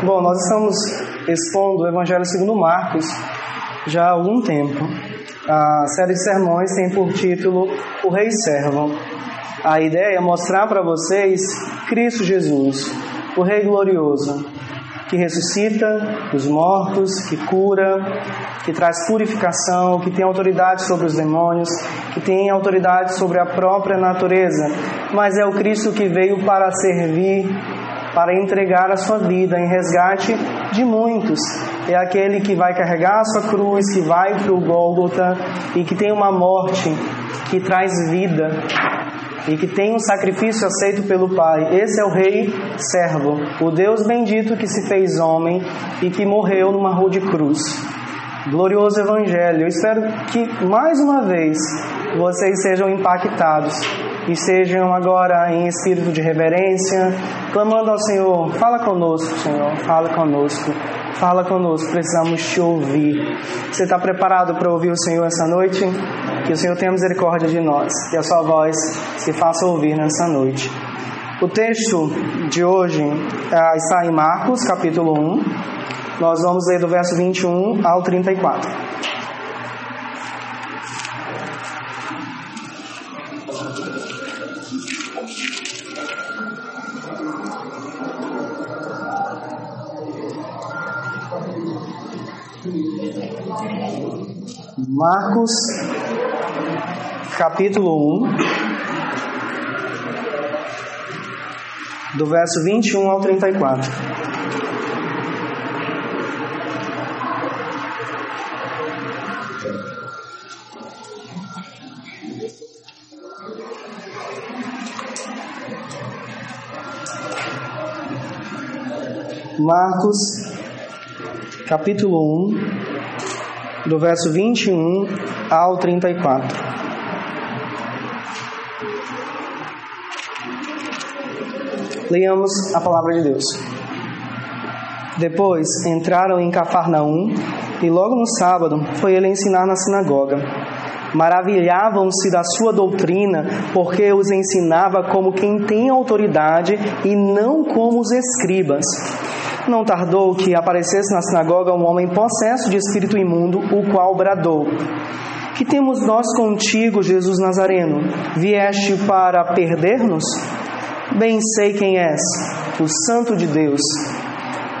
Bom, nós estamos expondo o Evangelho segundo Marcos já há algum tempo. A série de sermões tem por título O Rei Servo. A ideia é mostrar para vocês Cristo Jesus, o Rei glorioso, que ressuscita os mortos, que cura, que traz purificação, que tem autoridade sobre os demônios, que tem autoridade sobre a própria natureza, mas é o Cristo que veio para servir para entregar a sua vida em resgate de muitos. É aquele que vai carregar a sua cruz, que vai para o Gólgota e que tem uma morte que traz vida e que tem um sacrifício aceito pelo Pai. Esse é o Rei Servo, o Deus bendito que se fez homem e que morreu numa rua de cruz. Glorioso Evangelho. Eu espero que mais uma vez vocês sejam impactados e sejam agora em espírito de reverência, clamando ao Senhor: fala conosco, Senhor, fala conosco, fala conosco, precisamos te ouvir. Você está preparado para ouvir o Senhor essa noite? Que o Senhor tenha misericórdia de nós, que a sua voz se faça ouvir nessa noite. O texto de hoje ah, está em Marcos, capítulo 1. Nós vamos ler do verso 21 ao 34. Marcos, capítulo 1, do verso 21 ao 34. Marcos, capítulo 1, do verso 21 ao 34. Leiamos a palavra de Deus. Depois entraram em Cafarnaum e logo no sábado foi ele ensinar na sinagoga. Maravilhavam-se da sua doutrina, porque os ensinava como quem tem autoridade e não como os escribas. Não tardou que aparecesse na sinagoga um homem possesso de espírito imundo, o qual bradou: Que temos nós contigo, Jesus Nazareno? Vieste para perder-nos? Bem sei quem és, o Santo de Deus.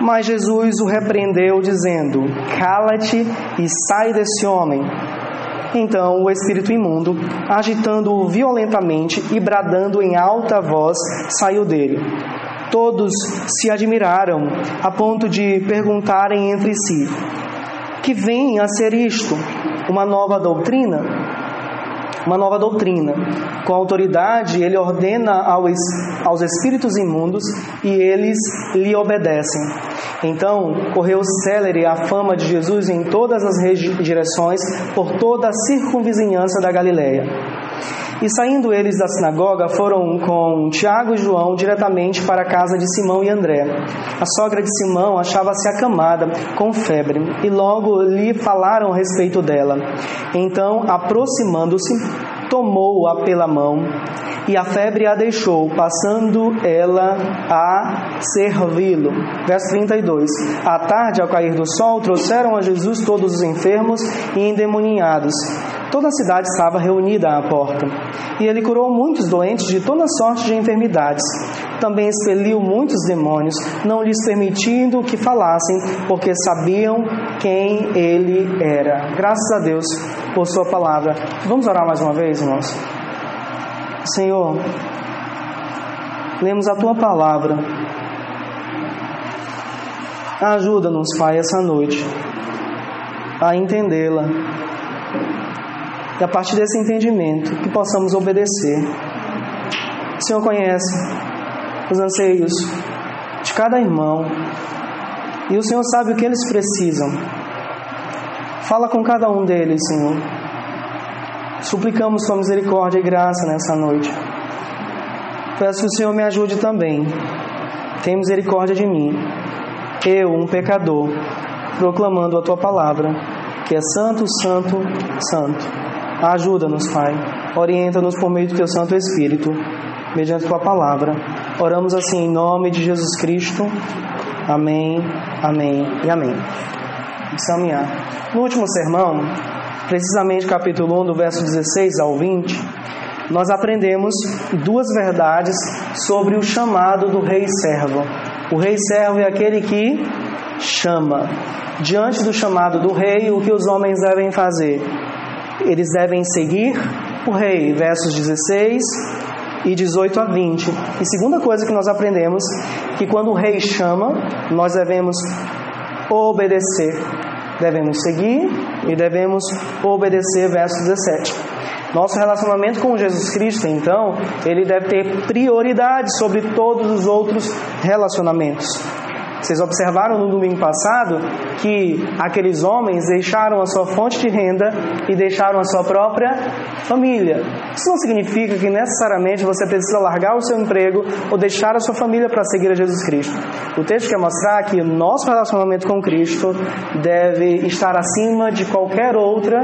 Mas Jesus o repreendeu, dizendo: Cala-te e sai desse homem. Então o espírito imundo, agitando-o violentamente e bradando em alta voz, saiu dele. Todos se admiraram, a ponto de perguntarem entre si: Que vem a ser isto? Uma nova doutrina? Uma nova doutrina. Com autoridade, ele ordena aos, espíritos imundos e eles lhe obedecem. Então correu célere a fama de Jesus em todas as direções, por toda a circunvizinhança da Galiléia. E saindo eles da sinagoga, foram com Tiago e João diretamente para a casa de Simão e André. A sogra de Simão achava-se acamada, com febre, e logo lhe falaram a respeito dela. Então, aproximando-se, tomou-a pela mão e a febre a deixou, passando ela a servi-lo. Verso 32. À tarde, ao cair do sol, trouxeram a Jesus todos os enfermos e endemoninhados. Toda a cidade estava reunida à porta. E ele curou muitos doentes de toda sorte de enfermidades. Também expeliu muitos demônios, não lhes permitindo que falassem, porque sabiam quem ele era. Graças a Deus por Sua palavra. Vamos orar mais uma vez, irmãos? Senhor, lemos a Tua palavra. Ajuda-nos, Pai, essa noite a entendê-la e a partir desse entendimento que possamos obedecer. O Senhor conhece os anseios de cada irmão e o Senhor sabe o que eles precisam. Fala com cada um deles, Senhor. Suplicamos Sua misericórdia e graça nessa noite. Peço que o Senhor me ajude também. Tenha misericórdia de mim. Eu, um pecador, proclamando a Tua palavra, que é Santo, Santo, Santo. Ajuda-nos, Pai. Orienta-nos por meio do Teu Santo Espírito, mediante Tua palavra. Oramos assim em nome de Jesus Cristo. Amém, amém e amém. Caminhar. No último sermão, precisamente capítulo 1, do verso 16 ao 20, nós aprendemos duas verdades sobre o chamado do rei servo. O rei servo é aquele que chama. Diante do chamado do rei, o que os homens devem fazer? Eles devem seguir o rei, versos 16 e 18 a 20. E segunda coisa que nós aprendemos, que quando o rei chama, nós devemos obedecer. Devemos seguir e devemos obedecer, verso 17. Nosso relacionamento com Jesus Cristo, então, ele deve ter prioridade sobre todos os outros relacionamentos. Vocês observaram no domingo passado que aqueles homens deixaram a sua fonte de renda e deixaram a sua própria família. Isso não significa que necessariamente você precisa largar o seu emprego ou deixar a sua família para seguir a Jesus Cristo. O texto quer mostrar que o nosso relacionamento com Cristo deve estar acima de qualquer outra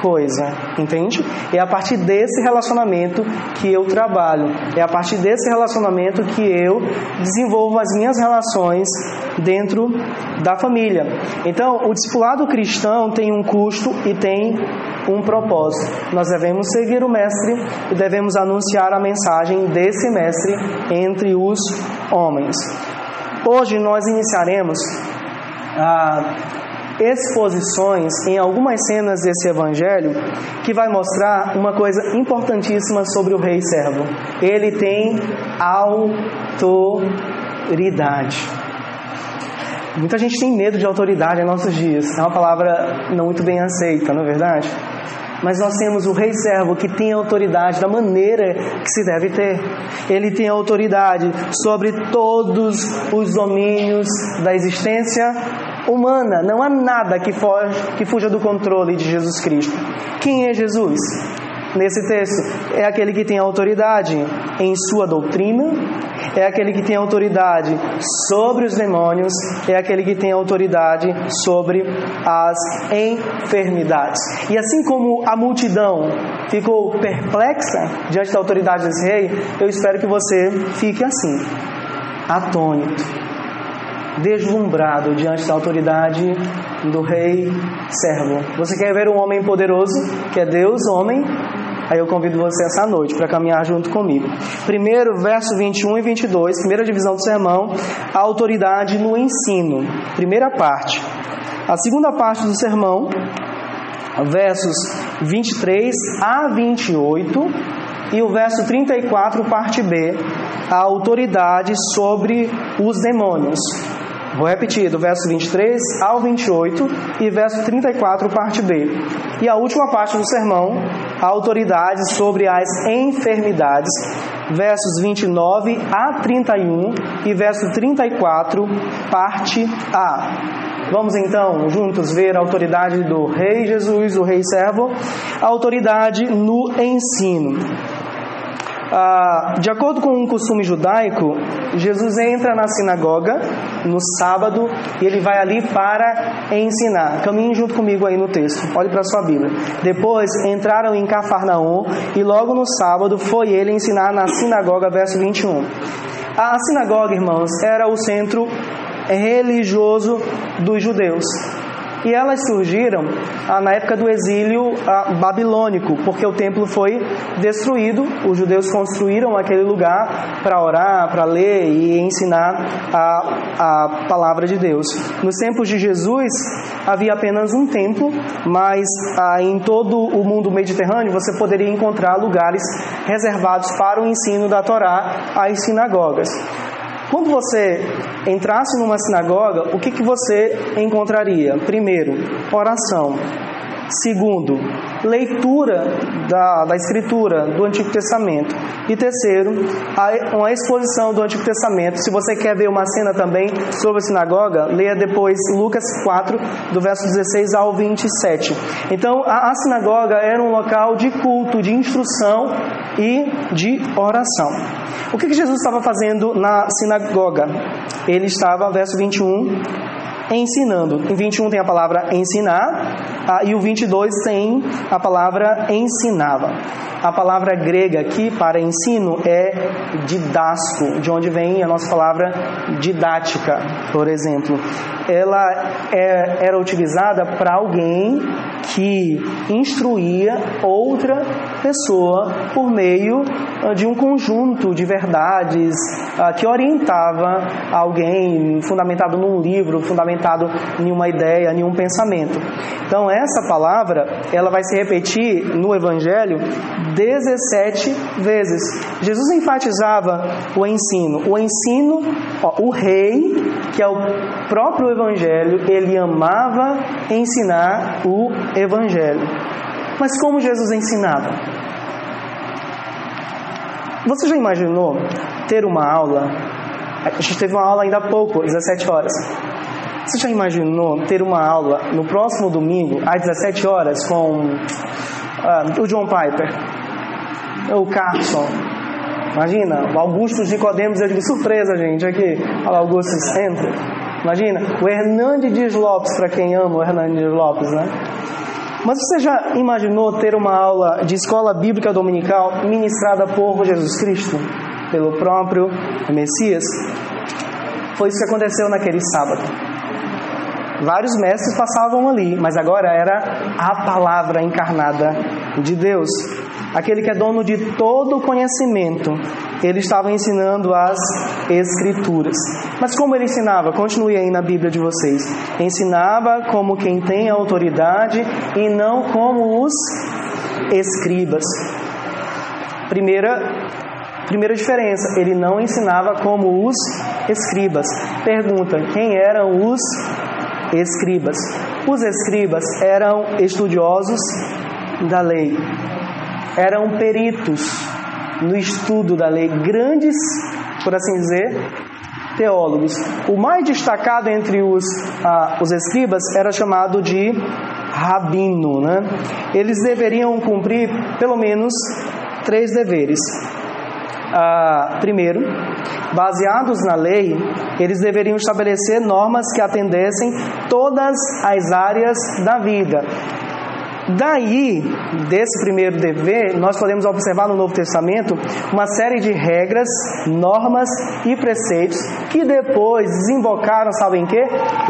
coisa, entende? É a partir desse relacionamento que eu trabalho, é a partir desse relacionamento que eu desenvolvo as minhas relações dentro da família. Então, o discipulado cristão tem um custo e tem um propósito. Nós devemos seguir o Mestre e devemos anunciar a mensagem desse Mestre entre os homens. Hoje nós iniciaremos a exposições em algumas cenas desse evangelho que vai mostrar uma coisa importantíssima sobre o rei servo. Ele tem autoridade. Muita gente tem medo de autoridade em nossos dias. É uma palavra não muito bem aceita, não é verdade? Mas nós temos o rei servo que tem autoridade da maneira que se deve ter. Ele tem autoridade sobre todos os domínios da existência humana. Não há nada que, foge, que fuja do controle de Jesus Cristo. Quem é Jesus? Nesse texto, é aquele que tem autoridade em sua doutrina, é aquele que tem autoridade sobre os demônios, é aquele que tem autoridade sobre as enfermidades. E assim como a multidão ficou perplexa diante da autoridade desse rei, eu espero que você fique assim, atônito, deslumbrado diante da autoridade do rei servo. Você quer ver um homem poderoso, que é Deus, homem? Aí eu convido você essa noite para caminhar junto comigo. Primeiro, verso 21 e 22, primeira divisão do sermão, a autoridade no ensino. Primeira parte. A segunda parte do sermão, versos 23 a 28 e o verso 34, parte B, a autoridade sobre os demônios. Vou repetir, do verso 23 ao 28 e verso 34, parte B. E a última parte do sermão, a autoridade sobre as enfermidades, versos 29 a 31 e verso 34, parte A. Vamos então juntos ver a autoridade do Rei Jesus, o Rei Servo, a autoridade no ensino. Ah, de acordo com um costume judaico, Jesus entra na sinagoga no sábado e ele vai ali para ensinar. Caminhe junto comigo aí no texto. Olhe para a sua Bíblia. Depois entraram em Cafarnaum e logo no sábado foi ele ensinar na sinagoga, verso 21. A sinagoga, irmãos, era o centro religioso dos judeus. E elas surgiram ah, na época do exílio ah, babilônico, porque o templo foi destruído, os judeus construíram aquele lugar para orar, para ler e ensinar a, a palavra de Deus. Nos tempos de Jesus havia apenas um templo, mas ah, em todo o mundo mediterrâneo você poderia encontrar lugares reservados para o ensino da Torá, as sinagogas. Quando você entrasse numa sinagoga, o que, que você encontraria? Primeiro, oração. Segundo, leitura da, da Escritura do Antigo Testamento. E terceiro, a, uma exposição do Antigo Testamento. Se você quer ver uma cena também sobre a sinagoga, leia depois Lucas 4, do verso 16 ao 27. Então, a, a sinagoga era um local de culto, de instrução e de oração. O que, que Jesus estava fazendo na sinagoga? Ele estava, verso 21, ensinando. Em 21 tem a palavra ensinar ah, e o 22 tem a palavra ensinava. A palavra grega aqui para ensino é didasco, de onde vem a nossa palavra didática, por exemplo. Ela é, era utilizada para alguém que instruía outra pessoa por meio ah, de um conjunto de verdades uh, que orientava alguém fundamentado num livro, fundamentado em uma ideia, em um pensamento. Então essa palavra, ela vai se repetir no evangelho 17 vezes. Jesus enfatizava o ensino. O ensino, ó, o rei, que é o próprio evangelho, ele amava ensinar o evangelho. Mas como Jesus ensinava? Você já imaginou ter uma aula? A gente teve uma aula ainda há pouco, 17 horas. Você já imaginou ter uma aula no próximo domingo, às 17 horas, com uh, o John Piper, o Carson, Imagina, o Augusto Nicodemos, eu digo surpresa, gente, aqui. Olha Augusto entra. Imagina, o Hernandes Lopes, para quem ama o Hernandes Lopes, né? Mas você já imaginou ter uma aula de escola bíblica dominical ministrada por Jesus Cristo, pelo próprio Messias? Foi isso que aconteceu naquele sábado. Vários mestres passavam ali, mas agora era a palavra encarnada de Deus aquele que é dono de todo o conhecimento, ele estava ensinando as Escrituras. Mas como ele ensinava? Continue aí na Bíblia de vocês. Ensinava como quem tem autoridade e não como os escribas. Primeira, primeira diferença, ele não ensinava como os escribas. Pergunta: quem eram os escribas? Os escribas eram estudiosos da lei eram peritos no estudo da lei, grandes, por assim dizer, teólogos. O mais destacado entre os, ah, os escribas era chamado de rabino. Né? Eles deveriam cumprir pelo menos três deveres. Ah, primeiro, baseados na lei, eles deveriam estabelecer normas que atendessem todas as áreas da vida, Daí, desse primeiro dever, nós podemos observar no Novo Testamento uma série de regras, normas e preceitos que depois desembocaram, sabem que?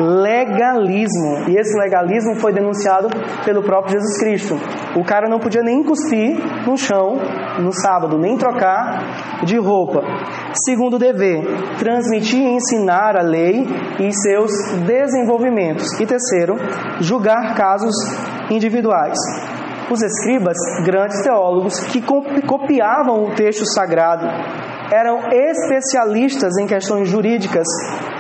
Legalismo. E esse legalismo foi denunciado pelo próprio Jesus Cristo. O cara não podia nem cuspir no chão no sábado, nem trocar de roupa. Segundo dever, transmitir e ensinar a lei e seus desenvolvimentos. E terceiro, julgar casos individuais. Os escribas, grandes teólogos que copiavam o texto sagrado, eram especialistas em questões jurídicas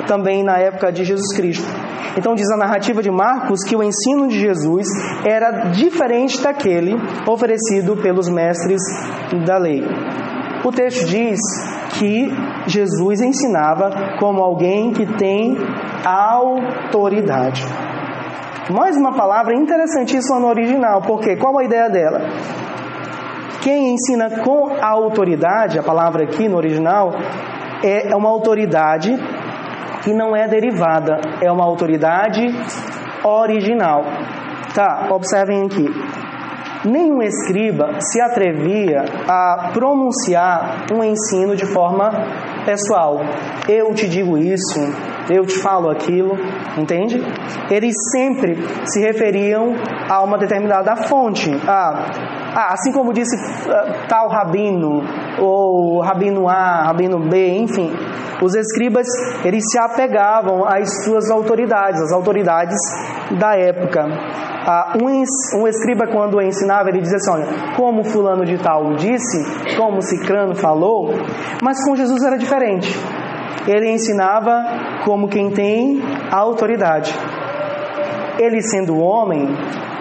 também na época de Jesus Cristo. Então diz a narrativa de Marcos que o ensino de Jesus era diferente daquele oferecido pelos mestres da lei. O texto diz que Jesus ensinava como alguém que tem autoridade. Mais uma palavra interessantíssima no original, porque qual a ideia dela? Quem ensina com autoridade, a palavra aqui no original, é uma autoridade que não é derivada, é uma autoridade original. Tá, observem aqui. Nenhum escriba se atrevia a pronunciar um ensino de forma pessoal. Eu te digo isso, eu te falo aquilo, entende? Eles sempre se referiam a uma determinada fonte. Ah, ah assim como disse uh, tal rabino, ou rabino A, rabino B, enfim. Os escribas, eles se apegavam às suas autoridades, às autoridades da época. Ah, um, um escriba, quando ensinava, ele dizia assim: Olha, como Fulano de Tal disse, como Cicrano falou, mas com Jesus era diferente. Ele ensinava como quem tem autoridade. Ele sendo homem,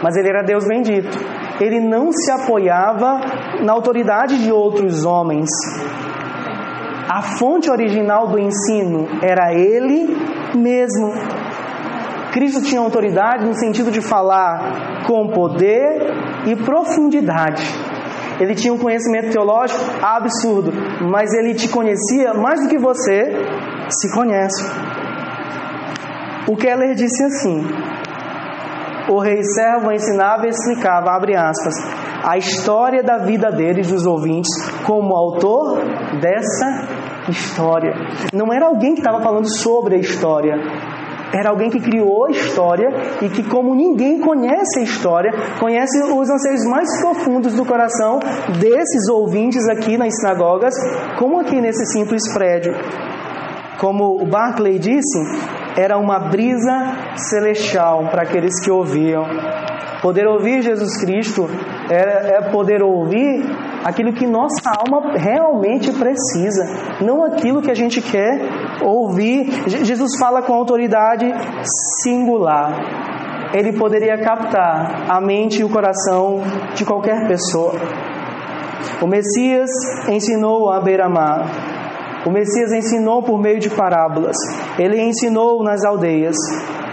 mas ele era Deus bendito. Ele não se apoiava na autoridade de outros homens. A fonte original do ensino era ele mesmo. Cristo tinha autoridade no sentido de falar com poder e profundidade. Ele tinha um conhecimento teológico absurdo, mas ele te conhecia mais do que você se conhece. O Keller disse assim: o rei servo ensinava e explicava, abre aspas, a história da vida deles, dos ouvintes, como autor dessa história. Não era alguém que estava falando sobre a história, era alguém que criou a história e que, como ninguém conhece a história, conhece os anseios mais profundos do coração desses ouvintes aqui nas sinagogas, como aqui nesse simples prédio. Como o Barclay disse, era uma brisa celestial para aqueles que ouviam. Poder ouvir Jesus Cristo é, é poder ouvir aquilo que nossa alma realmente precisa, não aquilo que a gente quer ouvir. Jesus fala com autoridade singular. Ele poderia captar a mente e o coração de qualquer pessoa. O Messias ensinou a beira-mar o Messias ensinou por meio de parábolas, ele ensinou nas aldeias,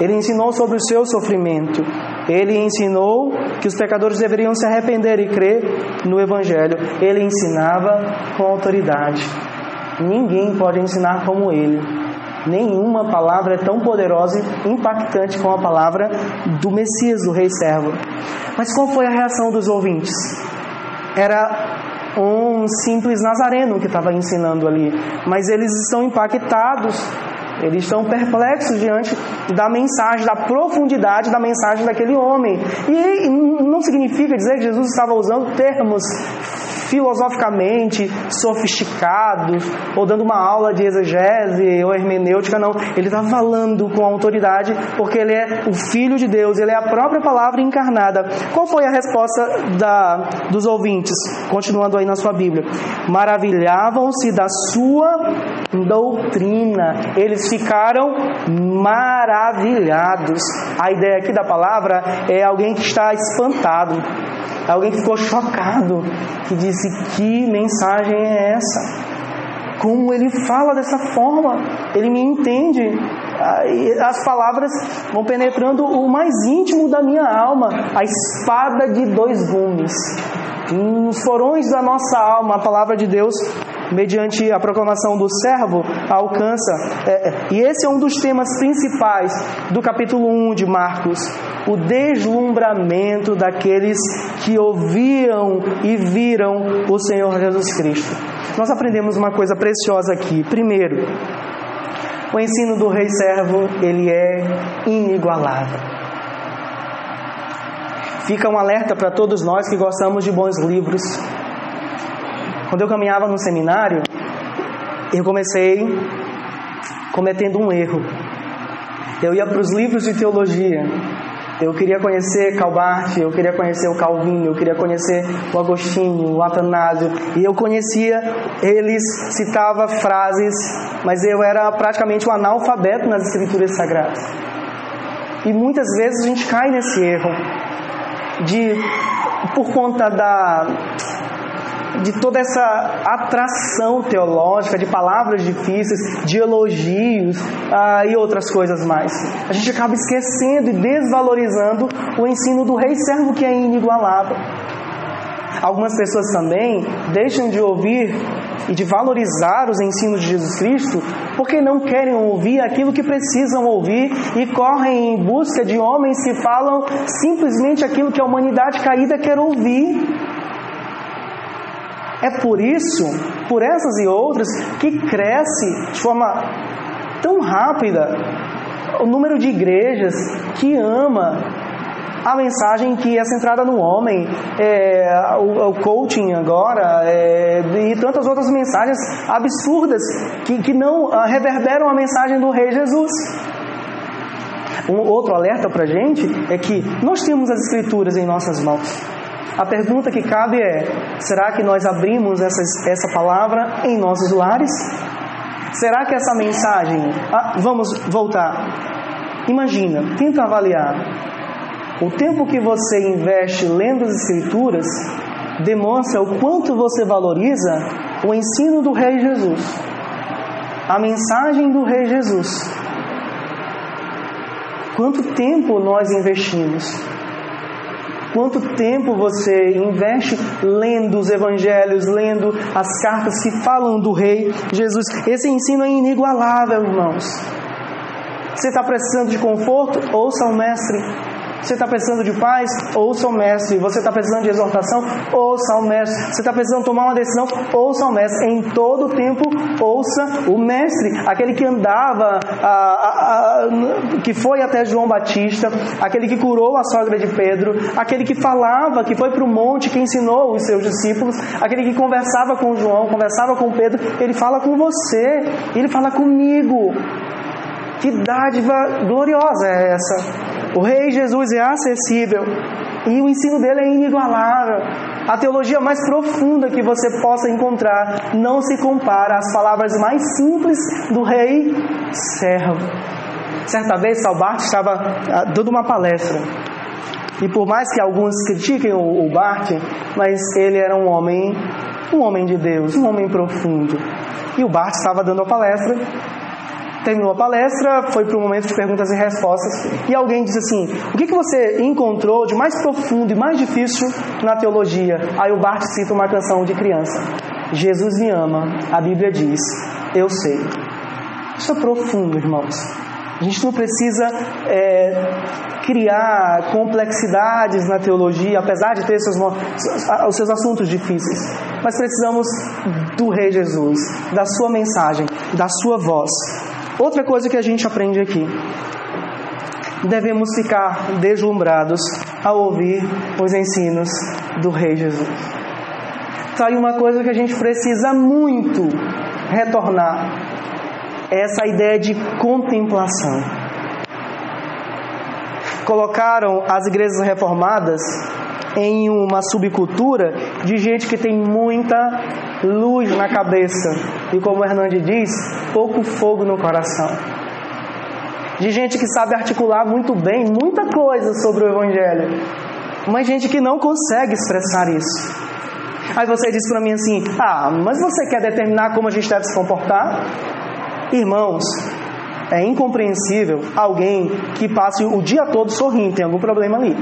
ele ensinou sobre o seu sofrimento, ele ensinou que os pecadores deveriam se arrepender e crer no Evangelho, ele ensinava com autoridade. Ninguém pode ensinar como ele. Nenhuma palavra é tão poderosa e impactante como a palavra do Messias, do Rei Servo. Mas qual foi a reação dos ouvintes? Era um simples nazareno que estava ensinando ali, mas eles estão impactados, eles estão perplexos diante da mensagem, da profundidade da mensagem daquele homem. E não significa dizer que Jesus estava usando termos filosoficamente sofisticados ou dando uma aula de exegese ou hermenêutica, não. Ele está falando com autoridade porque ele é o Filho de Deus, ele é a própria palavra encarnada. Qual foi a resposta da, dos ouvintes? Continuando aí na sua Bíblia. Maravilhavam-se da sua doutrina. Eles ficaram maravilhados. A ideia aqui da palavra é alguém que está espantado Alguém que ficou chocado, que disse: Que mensagem é essa? Como ele fala dessa forma? Ele me entende. As palavras vão penetrando o mais íntimo da minha alma a espada de dois gumes. Nos forões da nossa alma, a palavra de Deus mediante a proclamação do servo, alcança. É, é, e esse é um dos temas principais do capítulo 1 de Marcos: o deslumbramento daqueles que ouviam e viram o Senhor Jesus Cristo. Nós aprendemos uma coisa preciosa aqui. Primeiro, o ensino do rei servo, ele é inigualável. Fica um alerta para todos nós que gostamos de bons livros, quando eu caminhava no seminário, eu comecei cometendo um erro. Eu ia para os livros de teologia. Eu queria conhecer Calbart, eu queria conhecer o Calvino, eu queria conhecer o Agostinho, o Atanásio. E eu conhecia eles, citava frases, mas eu era praticamente um analfabeto nas escrituras sagradas. E muitas vezes a gente cai nesse erro de por conta da de toda essa atração teológica, de palavras difíceis, de elogios ah, e outras coisas mais. A gente acaba esquecendo e desvalorizando o ensino do rei servo que é inigualável. Algumas pessoas também deixam de ouvir e de valorizar os ensinos de Jesus Cristo porque não querem ouvir aquilo que precisam ouvir e correm em busca de homens que falam simplesmente aquilo que a humanidade caída quer ouvir. É por isso, por essas e outras, que cresce de forma tão rápida o número de igrejas que ama a mensagem que é centrada no homem, é, o, o, coaching agora é, e tantas outras mensagens absurdas que, que não uh, reverberam a mensagem do Rei Jesus. Um outro alerta para gente é que nós temos as Escrituras em nossas mãos. A pergunta que cabe é: será que nós abrimos essa, essa palavra em nossos lares? Será que essa mensagem. Ah, vamos voltar. Imagina, tenta avaliar. O tempo que você investe lendo as Escrituras demonstra o quanto você valoriza o ensino do Rei Jesus, a mensagem do Rei Jesus. Quanto tempo nós investimos? Quanto tempo você investe lendo os evangelhos, lendo as cartas que falam do Rei Jesus? Esse ensino é inigualável, irmãos. Você está precisando de conforto? Ouça o Mestre. Você está precisando de paz? Ouça o mestre. Você está precisando de exortação? Ouça o mestre. Você está precisando tomar uma decisão? Ouça o mestre. Em todo tempo, ouça o mestre. Aquele que andava, a, a, a, que foi até João Batista, aquele que curou a sogra de Pedro, aquele que falava, que foi para o monte, que ensinou os seus discípulos, aquele que conversava com João, conversava com Pedro. Ele fala com você, ele fala comigo. Que dádiva gloriosa é essa? O Rei Jesus é acessível e o ensino dele é inigualável. A teologia mais profunda que você possa encontrar não se compara às palavras mais simples do Rei servo. Certa vez, Salbart estava ah, dando uma palestra e por mais que alguns critiquem o Bart, mas ele era um homem, um homem de Deus, um homem profundo. E o Bart estava dando a palestra terminou a palestra, foi para o momento de perguntas e respostas, e alguém disse assim: O que, que você encontrou de mais profundo e mais difícil na teologia? Aí o Bart cita uma canção de criança: Jesus me ama, a Bíblia diz, eu sei. Isso é profundo, irmãos. A gente não precisa é, criar complexidades na teologia, apesar de ter seus, os seus assuntos difíceis. Mas precisamos do Rei Jesus, da sua mensagem, da sua voz. Outra coisa que a gente aprende aqui: devemos ficar deslumbrados ao ouvir os ensinos do Rei Jesus. Está aí uma coisa que a gente precisa muito retornar: essa ideia de contemplação. Colocaram as igrejas reformadas em uma subcultura de gente que tem muita luz na cabeça e, como o Hernandes diz, pouco fogo no coração. De gente que sabe articular muito bem muita coisa sobre o Evangelho, mas gente que não consegue expressar isso. Aí você diz para mim assim: Ah, mas você quer determinar como a gente deve se comportar? Irmãos, é incompreensível alguém que passe o dia todo sorrindo, tem algum problema ali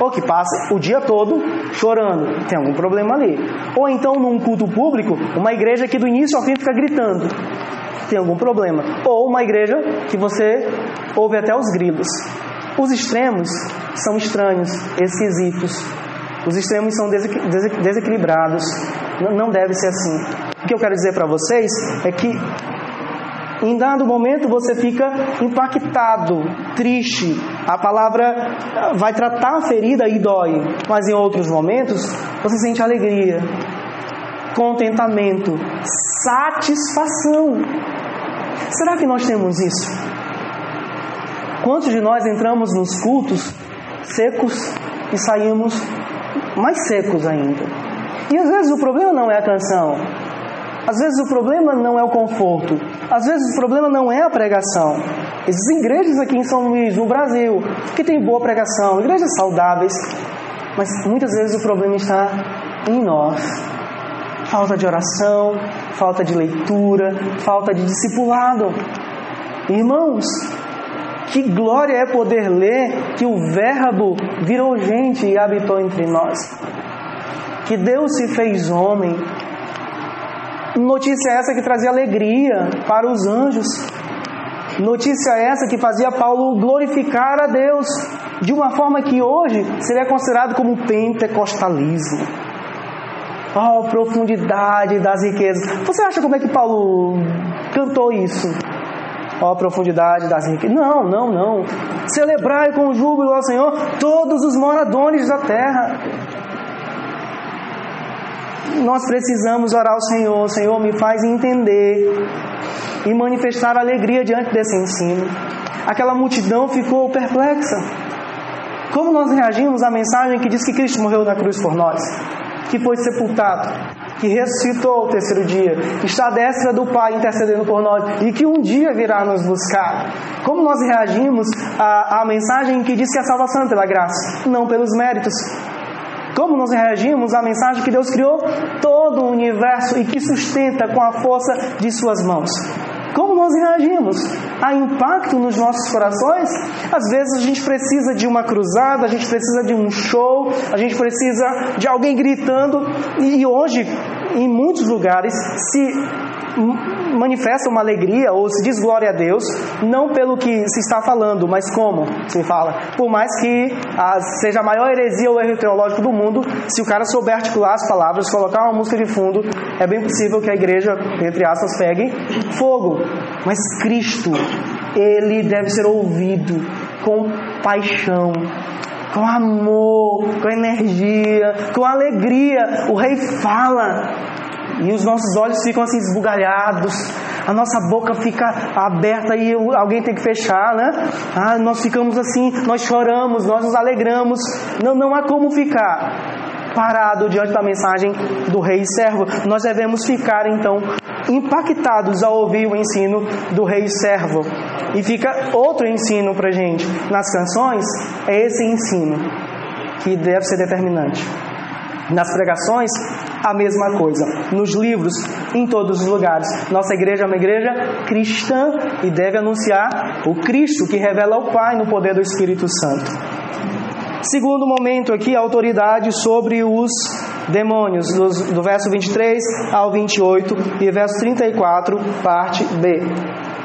ou que passa o dia todo chorando, tem algum problema ali. Ou então, num culto público, uma igreja que do início ao fim fica gritando, tem algum problema. Ou uma igreja que você ouve até os grilos. Os extremos são estranhos, esquisitos. Os extremos são desequilibrados. Não deve ser assim. O que eu quero dizer para vocês é que em dado momento você fica impactado, triste. A palavra vai tratar a ferida e dói, mas em outros momentos você sente alegria, contentamento, satisfação. Será que nós temos isso? Quantos de nós entramos nos cultos secos e saímos mais secos ainda? E às vezes o problema não é a canção, às vezes o problema não é o conforto, às vezes o problema não é a pregação. Existem igrejas aqui em São Luís, no Brasil, que têm boa pregação, igrejas saudáveis, mas muitas vezes o problema está em nós. Falta de oração, falta de leitura, falta de discipulado. Irmãos, que glória é poder ler que o Verbo virou gente e habitou entre nós. Que Deus se fez homem Notícia essa que trazia alegria para os anjos. Notícia essa que fazia Paulo glorificar a Deus de uma forma que hoje seria considerado como pentecostalismo. Oh, profundidade das riquezas. Você acha como é que Paulo cantou isso? Ó oh, profundidade das riquezas. Não, não, não. Celebrai com júbilo ao Senhor todos os moradores da terra nós precisamos orar ao Senhor. Senhor, me faz entender e manifestar alegria diante desse ensino. Aquela multidão ficou perplexa. Como nós reagimos à mensagem que diz que Cristo morreu na cruz por nós, que foi sepultado, que ressuscitou ao terceiro dia, que está à destra do Pai intercedendo por nós e que um dia virá nos buscar? Como nós reagimos à, à mensagem que diz que a salvação é pela graça, não pelos méritos? Como nós reagimos à mensagem que Deus criou todo o universo e que sustenta com a força de Suas mãos? Como nós reagimos? Há impacto nos nossos corações? Às vezes a gente precisa de uma cruzada, a gente precisa de um show, a gente precisa de alguém gritando. E hoje, em muitos lugares, se manifesta uma alegria ou se diz glória a Deus, não pelo que se está falando, mas como se fala. Por mais que a, seja a maior heresia ou erro teológico do mundo, se o cara souber articular as palavras, colocar uma música de fundo, é bem possível que a igreja, entre aspas, pegue fogo. Mas Cristo, ele deve ser ouvido com paixão, com amor, com energia, com alegria. O rei fala e os nossos olhos ficam assim esbugalhados, a nossa boca fica aberta e alguém tem que fechar, né? Ah, nós ficamos assim, nós choramos, nós nos alegramos. Não, não há como ficar parado diante da mensagem do rei servo. Nós devemos ficar então impactados ao ouvir o ensino do rei servo. E fica outro ensino para gente nas canções, é esse ensino que deve ser determinante. Nas pregações, a mesma coisa. Nos livros, em todos os lugares. Nossa igreja é uma igreja cristã e deve anunciar o Cristo que revela o Pai no poder do Espírito Santo. Segundo momento aqui, a autoridade sobre os demônios, do, do verso 23 ao 28 e verso 34, parte B.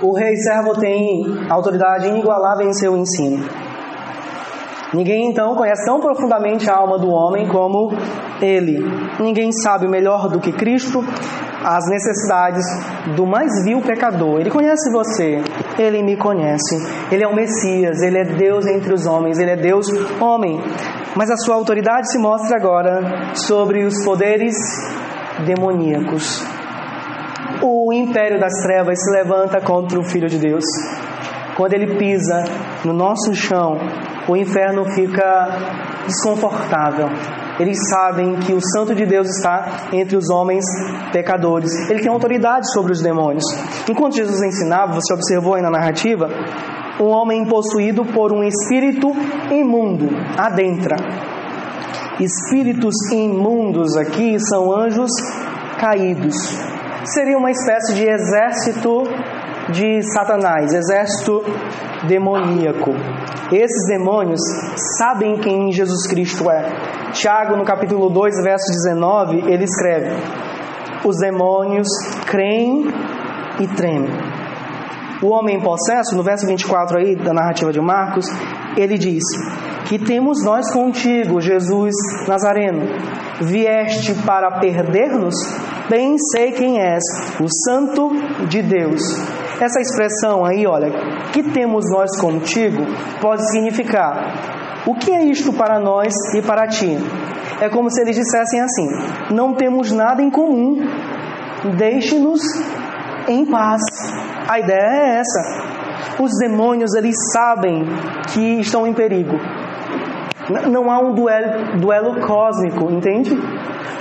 O rei servo tem autoridade inigualável em seu ensino. Ninguém então conhece tão profundamente a alma do homem como ele. Ninguém sabe melhor do que Cristo as necessidades do mais vil pecador. Ele conhece você, ele me conhece. Ele é o Messias, ele é Deus entre os homens, ele é Deus homem. Mas a sua autoridade se mostra agora sobre os poderes demoníacos o império das trevas se levanta contra o Filho de Deus. Quando ele pisa no nosso chão, o inferno fica desconfortável. Eles sabem que o Santo de Deus está entre os homens pecadores. Ele tem autoridade sobre os demônios. Enquanto Jesus ensinava, você observou aí na narrativa, um homem possuído por um espírito imundo adentra. Espíritos imundos aqui são anjos caídos seria uma espécie de exército de Satanás, exército demoníaco. Esses demônios sabem quem Jesus Cristo é. Tiago, no capítulo 2, verso 19, ele escreve: Os demônios creem e tremem. O homem possesso, no verso 24 aí da narrativa de Marcos, ele diz: Que temos nós contigo, Jesus Nazareno? Vieste para perder-nos? Bem sei quem és, o Santo de Deus. Essa expressão aí, olha, que temos nós contigo, pode significar: o que é isto para nós e para ti? É como se eles dissessem assim: não temos nada em comum, deixe-nos em paz. A ideia é essa. Os demônios, eles sabem que estão em perigo. Não há um duelo, duelo cósmico, entende?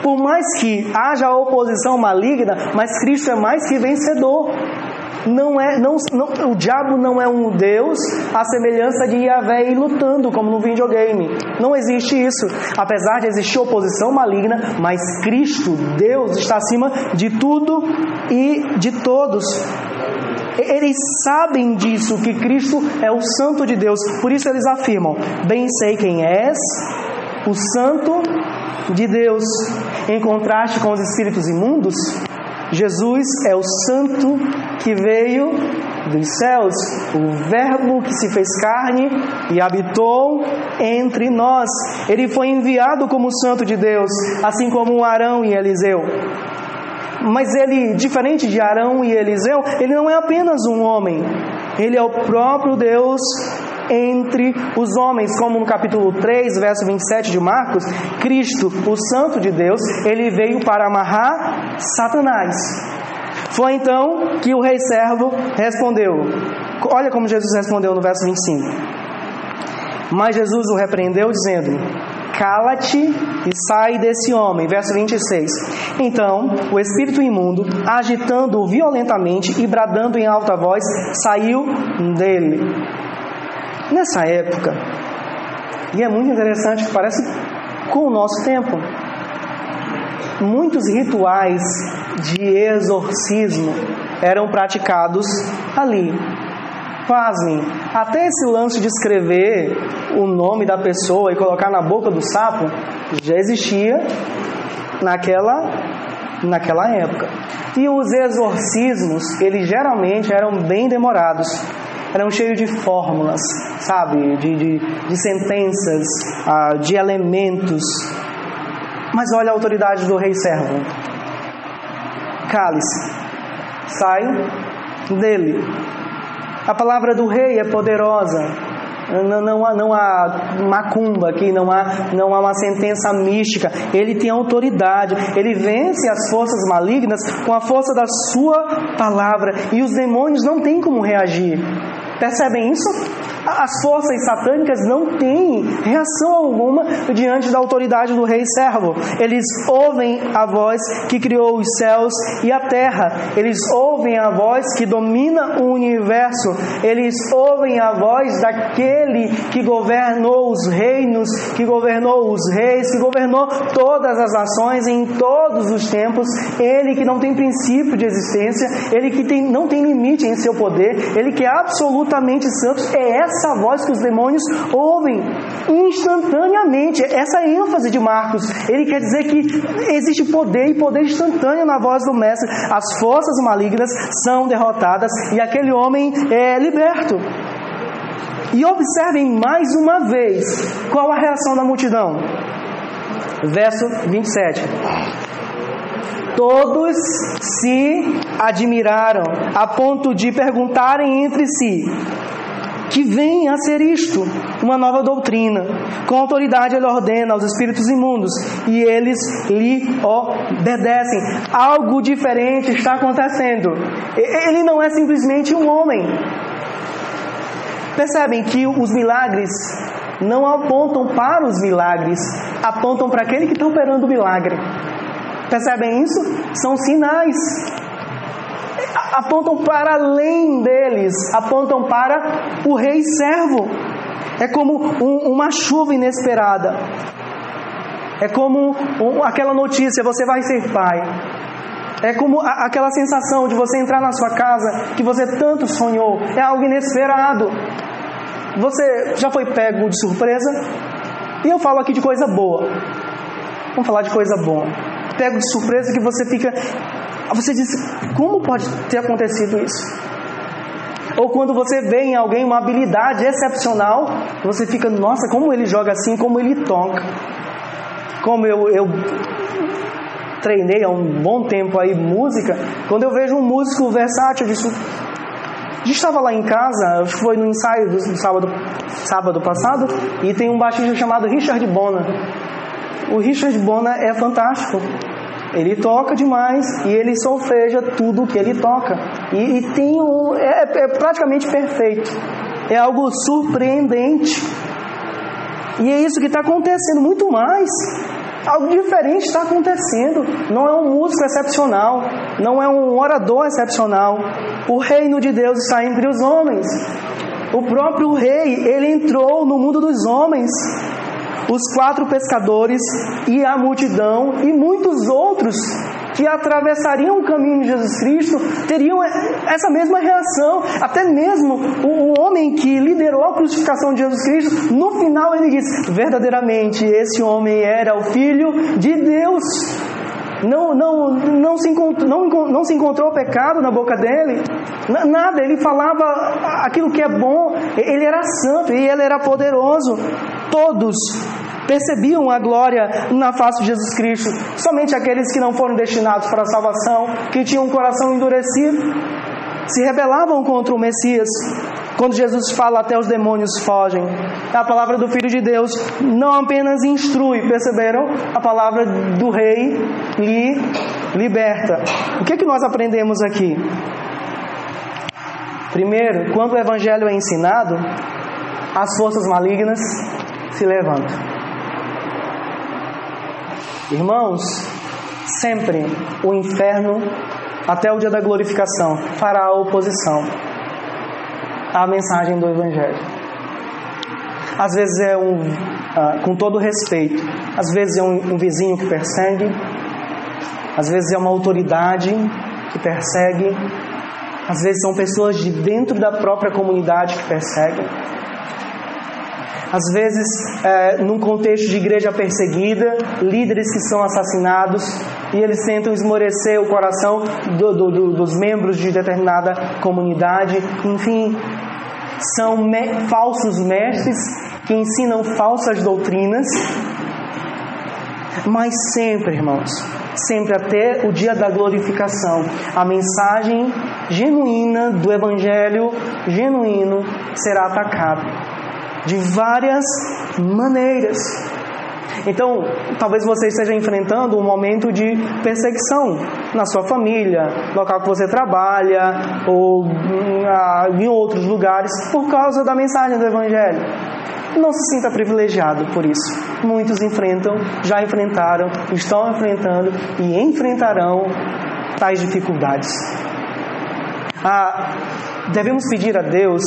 Por mais que haja oposição maligna, mas Cristo é mais que vencedor. Não é, não, não, o diabo não é um Deus à semelhança de Yahvé e lutando como no videogame. Não existe isso. Apesar de existir oposição maligna, mas Cristo, Deus, está acima de tudo e de todos. Eles sabem disso, que Cristo é o Santo de Deus. Por isso eles afirmam: Bem sei quem és, o Santo de Deus. Em contraste com os espíritos imundos, Jesus é o Santo que veio dos céus, o Verbo que se fez carne e habitou entre nós. Ele foi enviado como Santo de Deus, assim como Arão e Eliseu. Mas ele, diferente de Arão e Eliseu, ele não é apenas um homem, ele é o próprio Deus entre os homens, como no capítulo 3, verso 27 de Marcos, Cristo, o Santo de Deus, ele veio para amarrar Satanás. Foi então que o rei servo respondeu. Olha como Jesus respondeu no verso 25. Mas Jesus o repreendeu, dizendo: Cala-te e sai desse homem. Verso 26. Então, o espírito imundo, agitando-o violentamente e bradando em alta voz, saiu dele. Nessa época, e é muito interessante, parece com o nosso tempo, muitos rituais de exorcismo eram praticados ali. Pasmem, até esse lance de escrever o nome da pessoa e colocar na boca do sapo já existia naquela, naquela época. E os exorcismos, eles geralmente eram bem demorados eram cheios de fórmulas, sabe? De, de, de sentenças, ah, de elementos. Mas olha a autoridade do rei servo. Cálice, sai dele. A palavra do rei é poderosa. Não, não, há, não há macumba aqui, não há, não há uma sentença mística. Ele tem autoridade, ele vence as forças malignas com a força da sua palavra. E os demônios não têm como reagir. Percebem isso? As forças satânicas não têm reação alguma diante da autoridade do rei servo. Eles ouvem a voz que criou os céus e a terra. Eles ouvem a voz que domina o universo. Eles ouvem a voz daquele que governou os reinos, que governou os reis, que governou todas as nações em todos os tempos. Ele que não tem princípio de existência, ele que tem, não tem limite em seu poder, ele que é absolutamente santo. É essa essa voz que os demônios ouvem instantaneamente. Essa ênfase de Marcos. Ele quer dizer que existe poder e poder instantâneo na voz do Mestre. As forças malignas são derrotadas e aquele homem é liberto. E observem mais uma vez qual a reação da multidão. Verso 27. Todos se admiraram a ponto de perguntarem entre si: que vem a ser isto, uma nova doutrina. Com autoridade ele ordena aos espíritos imundos e eles lhe obedecem. Algo diferente está acontecendo. Ele não é simplesmente um homem. Percebem que os milagres não apontam para os milagres, apontam para aquele que está operando o milagre. Percebem isso? São sinais apontam para além deles, apontam para o rei servo. É como um, uma chuva inesperada. É como um, aquela notícia: você vai ser pai. É como a, aquela sensação de você entrar na sua casa que você tanto sonhou. É algo inesperado. Você já foi pego de surpresa? E eu falo aqui de coisa boa. Vamos falar de coisa boa. Pego de surpresa que você fica você diz: como pode ter acontecido isso? Ou quando você vê em alguém uma habilidade excepcional, você fica, nossa, como ele joga assim, como ele toca. Como eu, eu treinei há um bom tempo aí música, quando eu vejo um músico versátil, eu disse, a gente estava lá em casa, acho que foi no ensaio do sábado, sábado passado, e tem um baixista chamado Richard Bona. O Richard Bona é fantástico. Ele toca demais e ele solfeja tudo o que ele toca. E, e tem um, é, é praticamente perfeito. É algo surpreendente. E é isso que está acontecendo, muito mais. Algo diferente está acontecendo. Não é um músico excepcional, não é um orador excepcional. O reino de Deus está entre os homens. O próprio rei, ele entrou no mundo dos homens os quatro pescadores e a multidão e muitos outros que atravessariam o caminho de Jesus Cristo teriam essa mesma reação. Até mesmo o, homem que liderou a crucificação de Jesus Cristo, no final ele diz: verdadeiramente esse homem era o Filho de Deus. Não, não, não, se encontrou, não, não se encontrou pecado na boca dele, nada, ele falava aquilo que é bom, ele era santo e ele era poderoso. Todos percebiam a glória na face de Jesus Cristo. Somente aqueles que não foram destinados para a salvação, que tinham um coração endurecido, se rebelavam contra o Messias. Quando Jesus fala, até os demônios fogem. A palavra do Filho de Deus não apenas instrui, perceberam? A palavra do Rei lhe liberta. O que, é que nós aprendemos aqui? Primeiro, quando o Evangelho é ensinado, as forças malignas se levantam. Irmãos, sempre o inferno, até o dia da glorificação, fará a oposição à mensagem do Evangelho. Às vezes é um, uh, com todo respeito, às vezes é um, um vizinho que persegue, às vezes é uma autoridade que persegue, Às vezes são pessoas de dentro da própria comunidade que perseguem. Às vezes, é, num contexto de igreja perseguida, líderes que são assassinados e eles tentam esmorecer o coração do, do, do, dos membros de determinada comunidade. Enfim, são me falsos mestres que ensinam falsas doutrinas. Mas sempre, irmãos, sempre até o dia da glorificação, a mensagem genuína do Evangelho genuíno será atacada de várias maneiras. Então, talvez você esteja enfrentando um momento de perseguição na sua família, local que você trabalha ou em outros lugares por causa da mensagem do Evangelho. Não se sinta privilegiado por isso. Muitos enfrentam, já enfrentaram, estão enfrentando e enfrentarão tais dificuldades. Ah, devemos pedir a Deus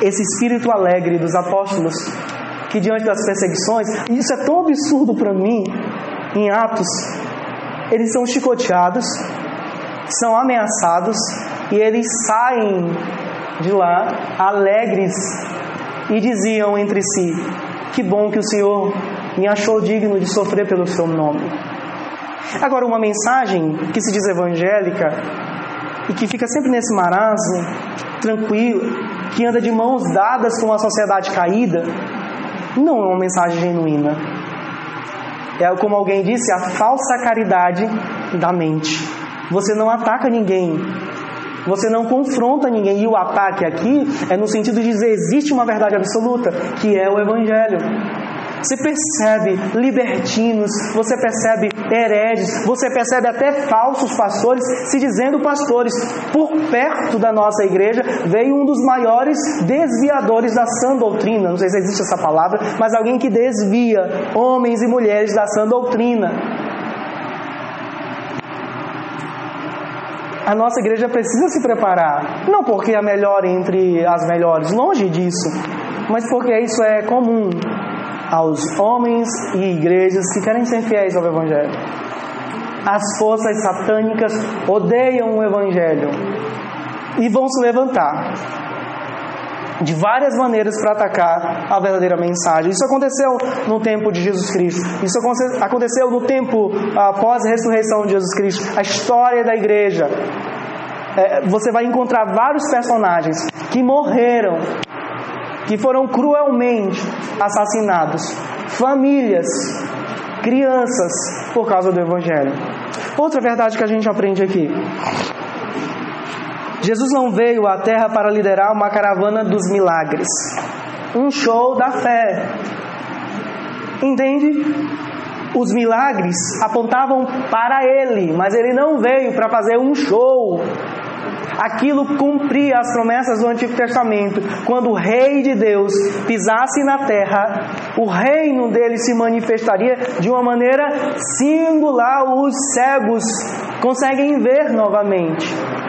esse espírito alegre dos apóstolos que diante das perseguições, e isso é tão absurdo para mim, em Atos, eles são chicoteados, são ameaçados e eles saem de lá alegres e diziam entre si: Que bom que o Senhor me achou digno de sofrer pelo seu nome. Agora, uma mensagem que se diz evangélica e que fica sempre nesse marasmo, tranquilo, que anda de mãos dadas com a sociedade caída, não é uma mensagem genuína. É como alguém disse, a falsa caridade da mente. Você não ataca ninguém, você não confronta ninguém. E o ataque aqui é no sentido de dizer existe uma verdade absoluta, que é o Evangelho. Você percebe libertinos, você percebe heredes, você percebe até falsos pastores se dizendo pastores. Por perto da nossa igreja veio um dos maiores desviadores da sã doutrina. Não sei se existe essa palavra, mas alguém que desvia homens e mulheres da sã doutrina. a nossa igreja precisa se preparar. Não porque é a melhor entre as melhores, longe disso, mas porque isso é comum aos homens e igrejas que querem ser fiéis ao Evangelho. As forças satânicas odeiam o Evangelho e vão se levantar de várias maneiras para atacar a verdadeira mensagem. Isso aconteceu no tempo de Jesus Cristo. Isso aconteceu no tempo após a ressurreição de Jesus Cristo. A história da igreja. É, você vai encontrar vários personagens que morreram que foram cruelmente assassinados, famílias, crianças, por causa do Evangelho. Outra verdade que a gente aprende aqui. Jesus não veio à Terra para liderar uma caravana dos milagres, um show da fé. Entende? Os milagres apontavam para ele, mas ele não veio para fazer um show aquilo cumpria as promessas do Antigo Testamento. Quando o Rei de Deus pisasse na terra, o reino dele se manifestaria de uma maneira singular. Os cegos conseguem ver novamente,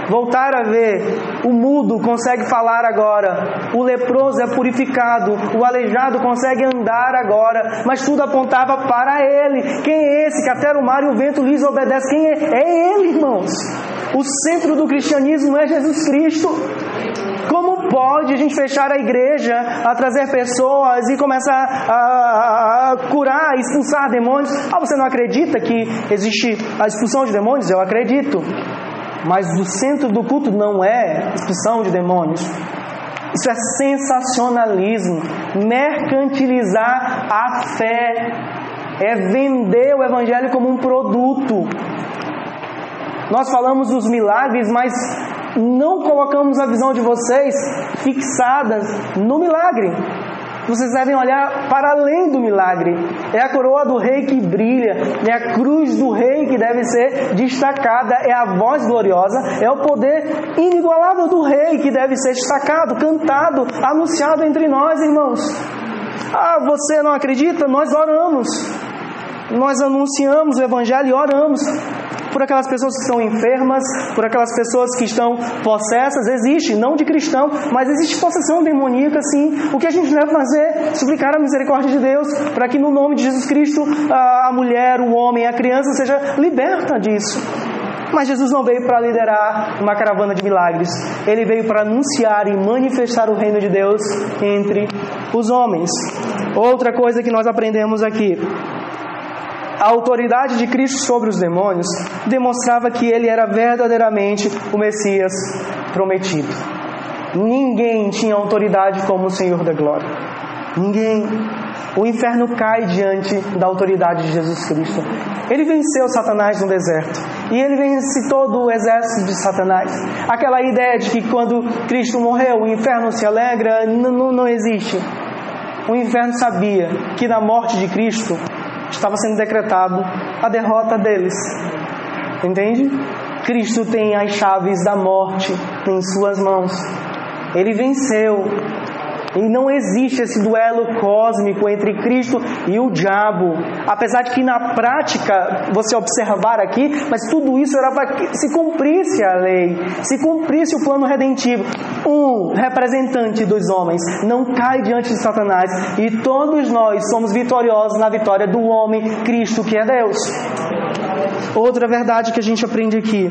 voltar a ver. O mudo consegue falar agora, o leproso é purificado, o aleijado consegue andar agora, mas tudo apontava para ele. Quem é esse que até o mar e o vento lhes obedece? Quem é? É ele, irmãos. O centro do cristianismo é Jesus Cristo. Como pode a gente fechar a igreja, a trazer pessoas e começar a, a, curar, a expulsar demônios? Ah, você não acredita que existe a expulsão de demônios? Eu acredito. Mas o centro do culto não é expulsão de demônios. Isso é sensacionalismo, mercantilizar a fé, é vender o evangelho como um produto. Nós falamos dos milagres, mas não colocamos a visão de vocês fixada no milagre. Vocês devem olhar para além do milagre. É a coroa do rei que brilha, é a cruz do rei que deve ser destacada, é a voz gloriosa, é o poder inigualável do rei que deve ser destacado, cantado, anunciado entre nós, irmãos. Ah, você não acredita? Nós oramos. Nós anunciamos o evangelho e oramos por aquelas pessoas que estão enfermas, por aquelas pessoas que estão possessas, existe, não de cristão, mas existe possessão demoníaca sim. O que a gente deve fazer? Suplicar a misericórdia de Deus, para que no nome de Jesus Cristo a mulher, o homem, a criança seja liberta disso. Mas Jesus não veio para liderar uma caravana de milagres. Ele veio para anunciar e manifestar o reino de Deus entre os homens. Outra coisa que nós aprendemos aqui. A autoridade de Cristo sobre os demônios demonstrava que ele era verdadeiramente o Messias prometido. Ninguém tinha autoridade como o Senhor da glória. Ninguém. O inferno cai diante da autoridade de Jesus Cristo. Ele venceu Satanás no deserto. E ele vence todo o exército de Satanás. Aquela ideia de que quando Cristo morreu, o inferno se alegra, não, não existe. O inferno sabia que na morte de Cristo estava sendo decretado a derrota deles. Entende? Cristo tem as chaves da morte em suas mãos. Ele venceu. E não existe esse duelo cósmico entre Cristo e o diabo. Apesar de que na prática, você observar aqui, mas tudo isso era para que se cumprisse a lei, se cumprisse o plano redentivo. Um representante dos homens não cai diante de Satanás e todos nós somos vitoriosos na vitória do homem, Cristo, que é Deus. Outra verdade que a gente aprende aqui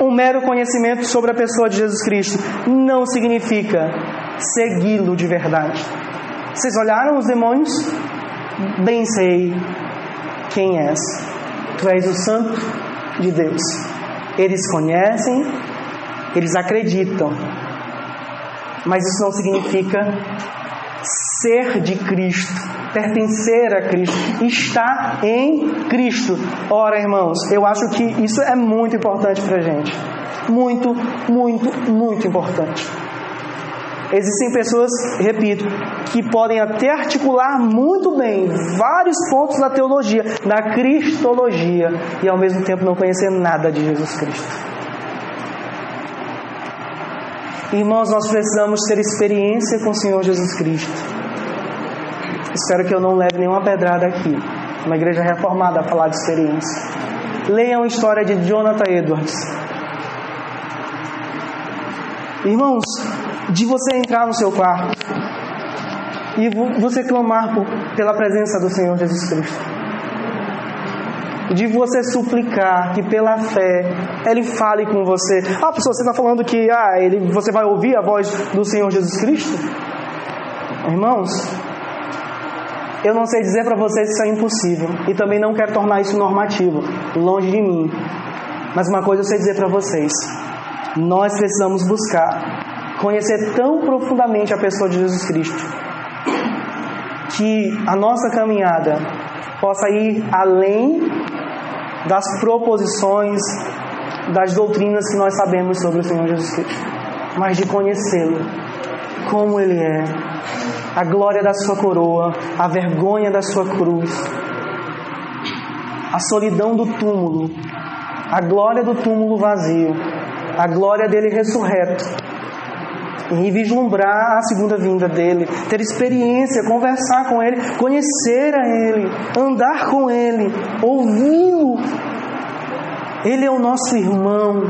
um mero conhecimento sobre a pessoa de Jesus Cristo não significa segui-lo de verdade. Vocês olharam os demônios? Bem sei quem és. Tu és o Santo de Deus. Eles conhecem, eles acreditam, mas isso não significa ser de Cristo, pertencer a Cristo, estar em Cristo. Ora, irmãos, eu acho que isso é muito importante para a gente. Muito, muito, muito importante. Existem pessoas, repito, que podem até articular muito bem vários pontos da teologia, da cristologia, e ao mesmo tempo não conhecer nada de Jesus Cristo. Irmãos, nós precisamos ter experiência com o Senhor Jesus Cristo. Espero que eu não leve nenhuma pedrada aqui. Uma igreja reformada a falar de experiência. Leiam a história de Jonathan Edwards. Irmãos, de você entrar no seu quarto e você clamar pela presença do Senhor Jesus Cristo de você suplicar que pela fé Ele fale com você. Ah, pessoa, você está falando que ah, ele, você vai ouvir a voz do Senhor Jesus Cristo? Irmãos, eu não sei dizer para vocês que isso é impossível e também não quero tornar isso normativo, longe de mim. Mas uma coisa eu sei dizer para vocês: nós precisamos buscar conhecer tão profundamente a pessoa de Jesus Cristo que a nossa caminhada possa ir além das proposições, das doutrinas que nós sabemos sobre o Senhor Jesus Cristo, mas de conhecê-lo, como Ele é, a glória da Sua coroa, a vergonha da Sua cruz, a solidão do túmulo, a glória do túmulo vazio, a glória dele ressurreto, e vislumbrar a segunda vinda dele, ter experiência, conversar com ele, conhecer a ele, andar com ele, ouvi-lo. Ele é o nosso irmão,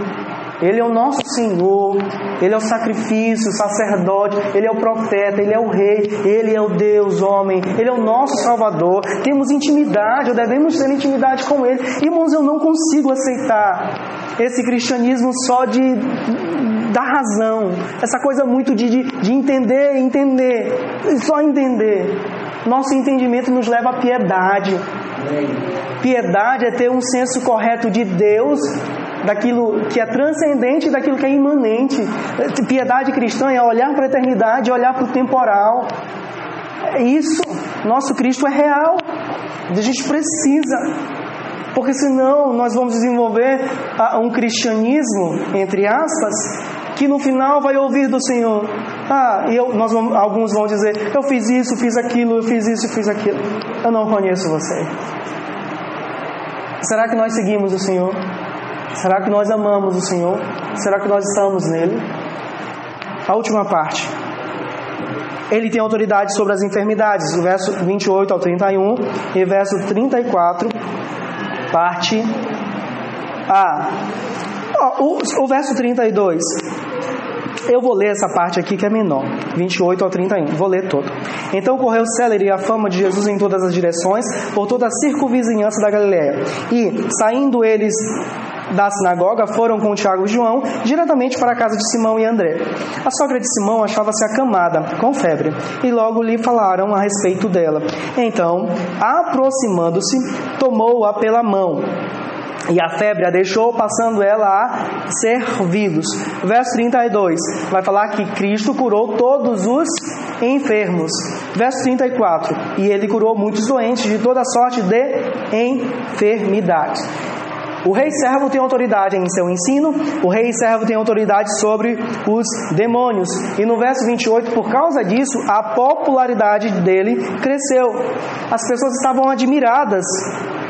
ele é o nosso Senhor, Ele é o sacrifício, o sacerdote, Ele é o profeta, Ele é o rei, Ele é o Deus, homem, Ele é o nosso Salvador. Temos intimidade, ou devemos ter intimidade com Ele. Irmãos, eu não consigo aceitar esse cristianismo só de da razão, essa coisa muito de, de, de entender, entender, só entender. Nosso entendimento nos leva à piedade. Piedade é ter um senso correto de Deus, daquilo que é transcendente, daquilo que é imanente. Piedade cristã é olhar para a eternidade, olhar para o temporal. É isso. Nosso Cristo é real. A gente precisa porque senão nós vamos desenvolver um cristianismo, entre aspas, que no final vai ouvir do Senhor. Ah, e eu, nós vamos, alguns vão dizer: Eu fiz isso, fiz aquilo, eu fiz isso, fiz aquilo. Eu não conheço você. Será que nós seguimos o Senhor? Será que nós amamos o Senhor? Será que nós estamos nele? A última parte. Ele tem autoridade sobre as enfermidades, do verso 28 ao 31 e verso 34, parte A. O, o verso 32 Eu vou ler essa parte aqui que é menor, 28 ao 31. Vou ler todo. Então correu célere a fama de Jesus em todas as direções, por toda a circunvizinhança da Galiléia. E, saindo eles da sinagoga foram com Tiago e João diretamente para a casa de Simão e André. A sogra de Simão achava-se acamada, com febre, e logo lhe falaram a respeito dela. Então, aproximando-se, tomou-a pela mão e a febre a deixou, passando ela a servi-los. Verso 32 vai falar que Cristo curou todos os enfermos. Verso 34: E ele curou muitos doentes de toda sorte de enfermidades. O rei servo tem autoridade em seu ensino, o rei servo tem autoridade sobre os demônios. E no verso 28, por causa disso, a popularidade dele cresceu. As pessoas estavam admiradas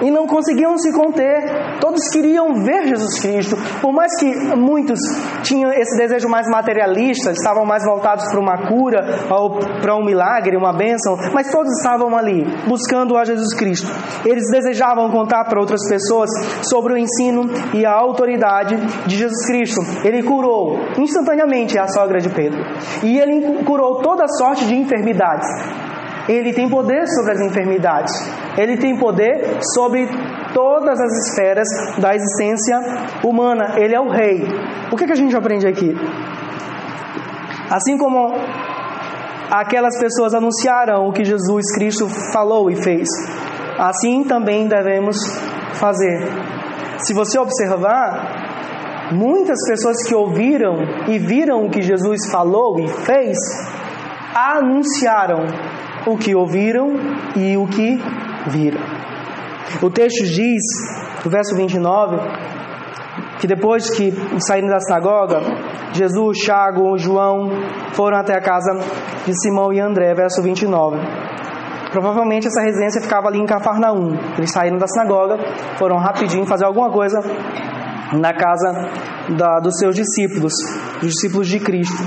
e não conseguiam se conter. Todos queriam ver Jesus Cristo. Por mais que muitos tinham esse desejo mais materialista, estavam mais voltados para uma cura ou para um milagre, uma bênção, mas todos estavam ali buscando a Jesus Cristo. Eles desejavam contar para outras pessoas sobre o ensino e a autoridade de Jesus Cristo. Ele curou instantaneamente a sogra de Pedro. E ele curou toda sorte de enfermidades. Ele tem poder sobre as enfermidades. Ele tem poder sobre todas as esferas da existência humana. Ele é o rei. O que, que a gente aprende aqui? Assim como aquelas pessoas anunciaram o que Jesus Cristo falou e fez, assim também devemos fazer. Se você observar, muitas pessoas que ouviram e viram o que Jesus falou e fez, anunciaram o que ouviram e o que viram. O texto diz, no verso 29, que depois que saíram da sinagoga, Jesus, Tiago, João foram até a casa de Simão e André, verso 29. Provavelmente essa residência ficava ali em Cafarnaum. Eles saíram da sinagoga, foram rapidinho fazer alguma coisa na casa da, dos seus discípulos, dos discípulos de Cristo.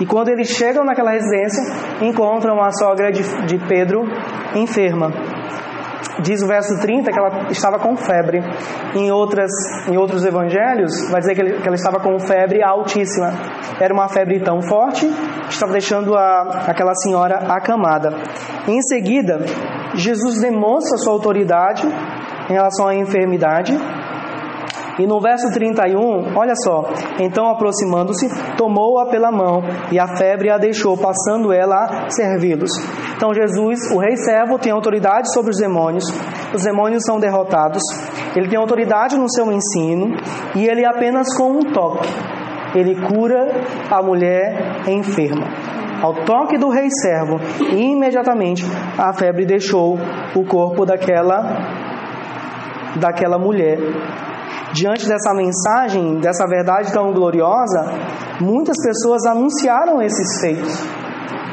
E quando eles chegam naquela residência, encontram a sogra de, de Pedro enferma. Diz o verso 30 que ela estava com febre. Em, outras, em outros evangelhos, vai dizer que, ele, que ela estava com febre altíssima. Era uma febre tão forte que estava deixando a, aquela senhora acamada. Em seguida, Jesus demonstra sua autoridade em relação à enfermidade e no verso 31, olha só: Então aproximando-se, tomou-a pela mão e a febre a deixou, passando ela a servi-los. Então Jesus, o rei servo, tem autoridade sobre os demônios, os demônios são derrotados, ele tem autoridade no seu ensino e ele apenas com um toque, ele cura a mulher enferma. Ao toque do rei servo, imediatamente a febre deixou o corpo daquela daquela mulher Diante dessa mensagem, dessa verdade tão gloriosa, muitas pessoas anunciaram esses feitos.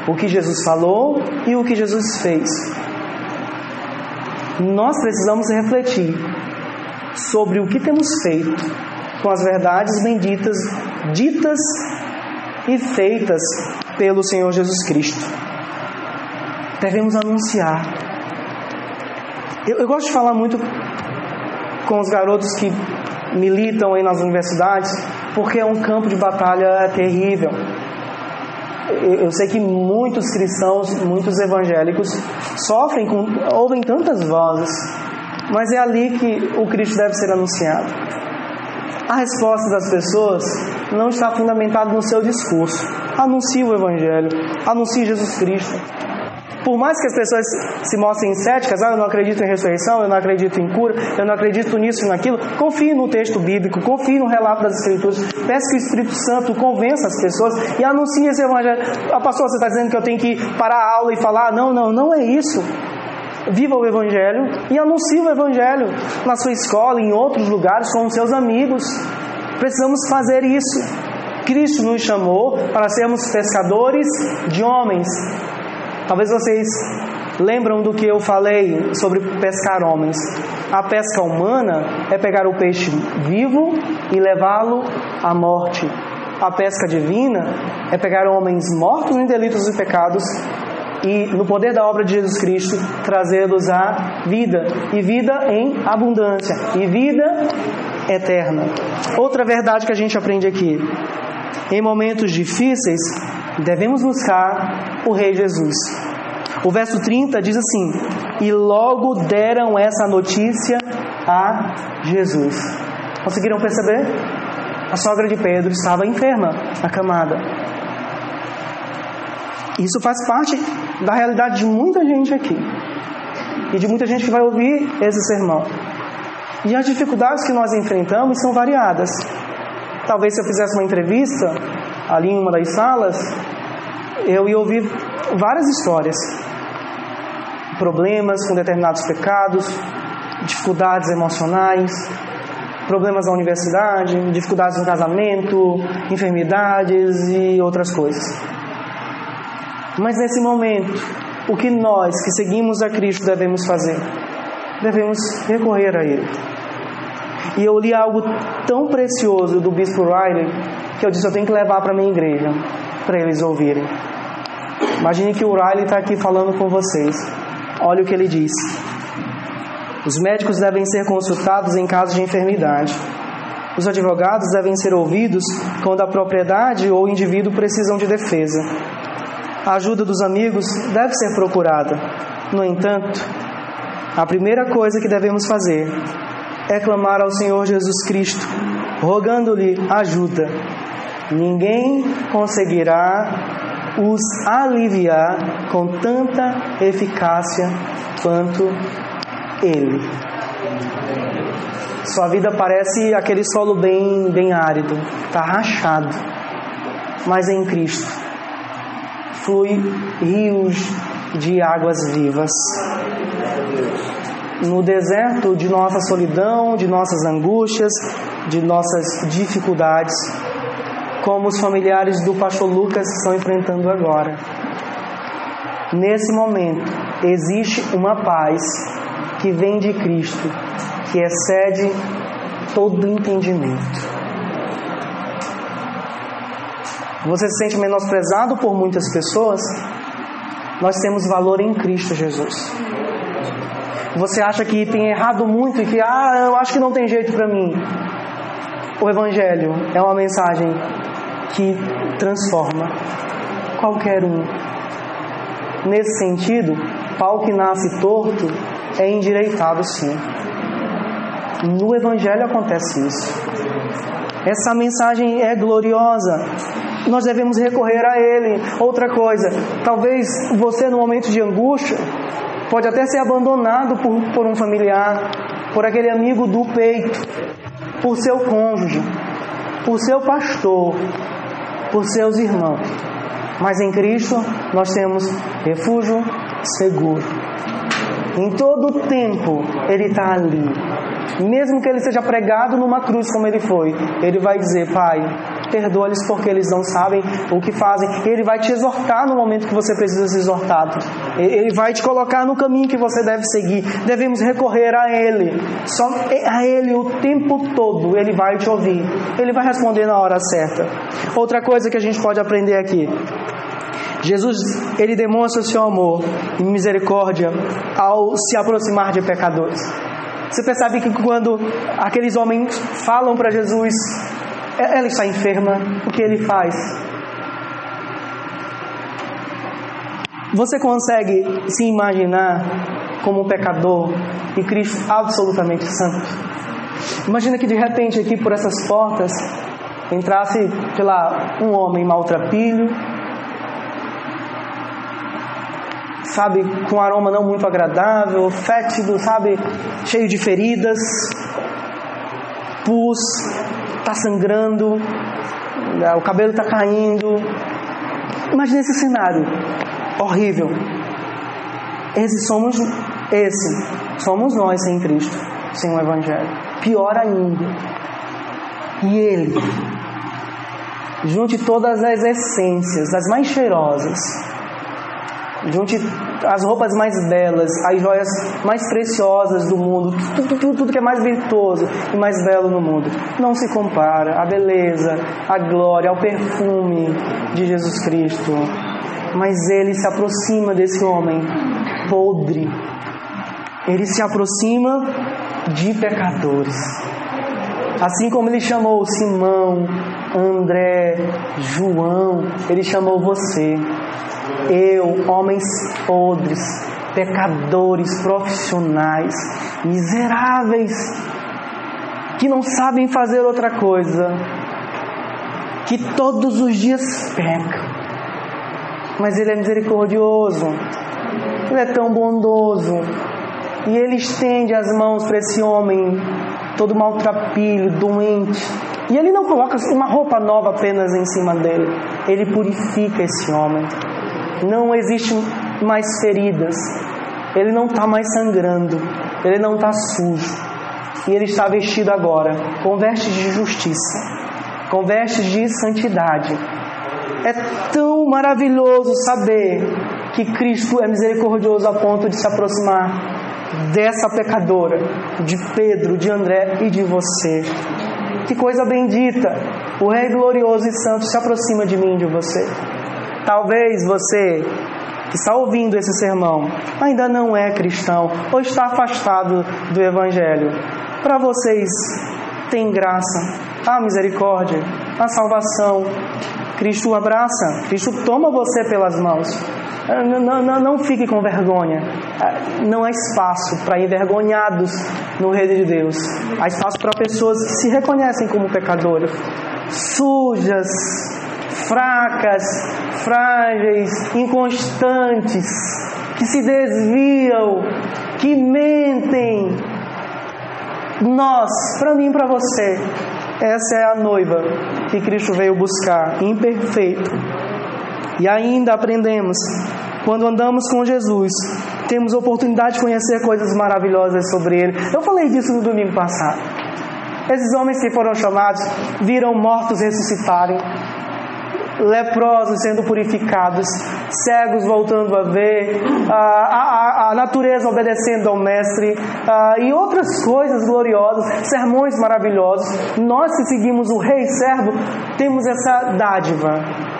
O que Jesus falou e o que Jesus fez. Nós precisamos refletir sobre o que temos feito com as verdades benditas, ditas e feitas pelo Senhor Jesus Cristo. Devemos anunciar. Eu, eu gosto de falar muito com os garotos que militam aí nas universidades, porque é um campo de batalha terrível. Eu sei que muitos cristãos, muitos evangélicos sofrem com, ouvem tantas vozes, mas é ali que o Cristo deve ser anunciado. A resposta das pessoas não está fundamentada no seu discurso. Anuncie o Evangelho, anuncie Jesus Cristo, por mais que as pessoas se mostrem céticas, ah, eu não acredito em ressurreição, eu não acredito em cura, eu não acredito nisso e naquilo, confie no texto bíblico, confie no relato das Escrituras, peça que o Espírito Santo convença as pessoas e anuncie esse evangelho. Ah, pastor, você está dizendo que eu tenho que parar a aula e falar? Não, não, não é isso. Viva o Evangelho e anuncie o Evangelho na sua escola, em outros lugares, com os seus amigos. Precisamos fazer isso. Cristo nos chamou para sermos pescadores de homens. Talvez vocês lembram do que eu falei sobre pescar homens. A pesca humana é pegar o peixe vivo e levá-lo à morte. A pesca divina é pegar homens mortos em delitos e pecados e, no poder da obra de Jesus Cristo, trazê-los à vida, e vida em abundância, e vida eterna. Outra verdade que a gente aprende aqui: Em momentos difíceis, devemos buscar o Rei Jesus. O verso 30 diz assim: E logo deram essa notícia a Jesus. Conseguiram perceber? A sogra de Pedro estava enferma, acamada. Isso faz parte da realidade de muita gente aqui. E de muita gente que vai ouvir esse sermão. E as dificuldades que nós enfrentamos são variadas. Talvez se eu fizesse uma entrevista ali em uma das salas, eu ia ouvir várias histórias. Problemas com determinados pecados, dificuldades emocionais, problemas na universidade, dificuldades no casamento, enfermidades e outras coisas. Mas nesse momento, o que nós que seguimos a Cristo devemos fazer? Devemos recorrer a Ele. E eu li algo tão precioso do Bispo Riley que eu disse: eu tenho que levar para minha igreja para eles ouvirem. Imagine que o Riley está aqui falando com vocês. Olha o que ele diz. Os médicos devem ser consultados em caso de enfermidade. Os advogados devem ser ouvidos quando a propriedade ou o indivíduo precisam de defesa. A ajuda dos amigos deve ser procurada. No entanto, a primeira coisa que devemos fazer é clamar ao Senhor Jesus Cristo, rogando-lhe ajuda. Ninguém conseguirá os aliviar com tanta eficácia quanto Ele. Sua vida parece aquele solo bem, bem árido, está rachado, mas em Cristo flui rios de águas vivas. No deserto de nossa solidão, de nossas angústias, de nossas dificuldades, como os familiares do pastor Lucas estão enfrentando agora. Nesse momento, existe uma paz que vem de Cristo, que excede todo entendimento. Você se sente menosprezado por muitas pessoas? Nós temos valor em Cristo Jesus. Você acha que tem errado muito e que, ah, eu acho que não tem jeito para mim. O Evangelho é uma mensagem que transforma qualquer um. Nesse sentido, pau que nasce torto é endireitado sim. No Evangelho acontece isso. Essa mensagem é gloriosa. Nós devemos recorrer a Ele. Outra coisa, talvez você, no momento de angústia, pode até ser abandonado por, por um familiar, por aquele amigo do peito, por seu cônjuge, por seu pastor, por seus irmãos. Mas em Cristo nós temos refúgio seguro. Em todo o tempo Ele está ali. Mesmo que Ele seja pregado numa cruz como Ele foi, Ele vai dizer: Pai, perdoa-lhes porque eles não sabem o que fazem. Ele vai te exortar no momento que você precisa ser exortado. Ele vai te colocar no caminho que você deve seguir. Devemos recorrer a Ele. Só a Ele o tempo todo. Ele vai te ouvir. Ele vai responder na hora certa. Outra coisa que a gente pode aprender aqui. Jesus, ele demonstra o seu amor e misericórdia ao se aproximar de pecadores. Você percebe que quando aqueles homens falam para Jesus, ela está enferma, o que ele faz? Você consegue se imaginar como um pecador e Cristo absolutamente santo? Imagina que de repente aqui por essas portas entrasse, sei lá, um homem maltrapilho, sabe, com aroma não muito agradável, fétido, sabe, cheio de feridas, pus, está sangrando, né, o cabelo está caindo. Imagine esse cenário horrível. Esse somos esse somos nós sem Cristo, sem o Evangelho. Pior ainda. E Ele junte todas as essências, as mais cheirosas, junte as roupas mais belas, as joias mais preciosas do mundo, tudo, tudo, tudo que é mais virtuoso e mais belo no mundo. Não se compara a beleza, a glória, ao perfume de Jesus Cristo. Mas ele se aproxima desse homem podre. Ele se aproxima de pecadores. Assim como ele chamou Simão, André, João, ele chamou você. Eu, homens podres, pecadores, profissionais, miseráveis, que não sabem fazer outra coisa, que todos os dias pecam. Mas Ele é misericordioso, Ele é tão bondoso, e Ele estende as mãos para esse homem todo maltrapilho, doente. E Ele não coloca uma roupa nova apenas em cima dele, Ele purifica esse homem. Não existe mais feridas, ele não está mais sangrando, ele não está sujo. E ele está vestido agora com vestes de justiça, com vestes de santidade. É tão maravilhoso saber que Cristo é misericordioso a ponto de se aproximar dessa pecadora, de Pedro, de André e de você. Que coisa bendita! O Rei glorioso e santo se aproxima de mim de você. Talvez você que está ouvindo esse sermão ainda não é cristão ou está afastado do Evangelho. Para vocês tem graça, a misericórdia, a salvação. Cristo abraça, Cristo toma você pelas mãos. Não, não, não fique com vergonha. Não há espaço para envergonhados no reino de Deus. Há espaço para pessoas que se reconhecem como pecadoras, sujas, fracas, frágeis, inconstantes, que se desviam, que mentem. Nós, para mim e para você, essa é a noiva que Cristo veio buscar, imperfeito. E ainda aprendemos, quando andamos com Jesus, temos oportunidade de conhecer coisas maravilhosas sobre Ele. Eu falei disso no domingo passado. Esses homens que foram chamados viram mortos ressuscitarem, leprosos sendo purificados, cegos voltando a ver, a, a, a natureza obedecendo ao Mestre e outras coisas gloriosas, sermões maravilhosos. Nós que seguimos o Rei Servo temos essa dádiva,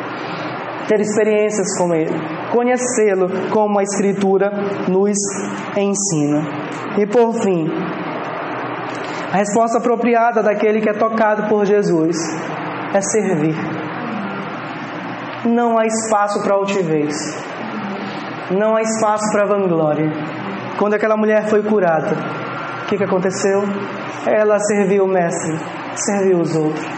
ter experiências com Ele, conhecê-lo como a Escritura nos ensina. E por fim, a resposta apropriada daquele que é tocado por Jesus é servir não há espaço para altivez, não há espaço para vanglória. Quando aquela mulher foi curada, o que, que aconteceu? Ela serviu o Mestre, serviu os outros.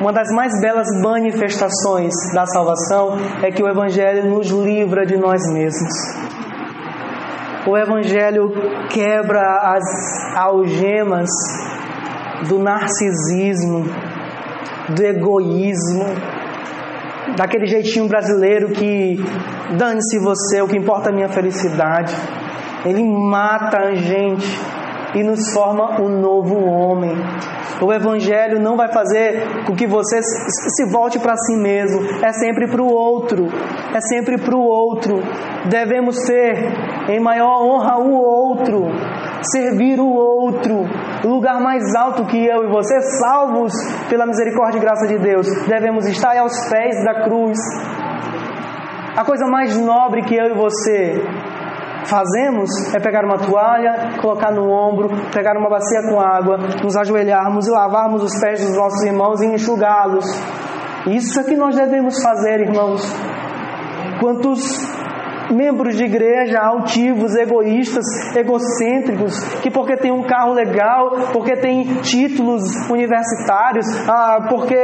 Uma das mais belas manifestações da salvação é que o Evangelho nos livra de nós mesmos. O Evangelho quebra as algemas do narcisismo, do egoísmo, daquele jeitinho brasileiro que dane-se você, o que importa é a minha felicidade. Ele mata a gente e nos forma um novo homem. O Evangelho não vai fazer com que você se volte para si mesmo, é sempre para o outro, é sempre para o outro. Devemos ter em maior honra o outro, servir o outro. O lugar mais alto que eu e você, salvos pela misericórdia e graça de Deus, devemos estar aos pés da cruz. A coisa mais nobre que eu e você fazemos é pegar uma toalha, colocar no ombro, pegar uma bacia com água, nos ajoelharmos e lavarmos os pés dos nossos irmãos e enxugá-los. Isso é que nós devemos fazer, irmãos. Quantos membros de igreja altivos, egoístas, egocêntricos, que porque tem um carro legal, porque tem títulos universitários, ah, porque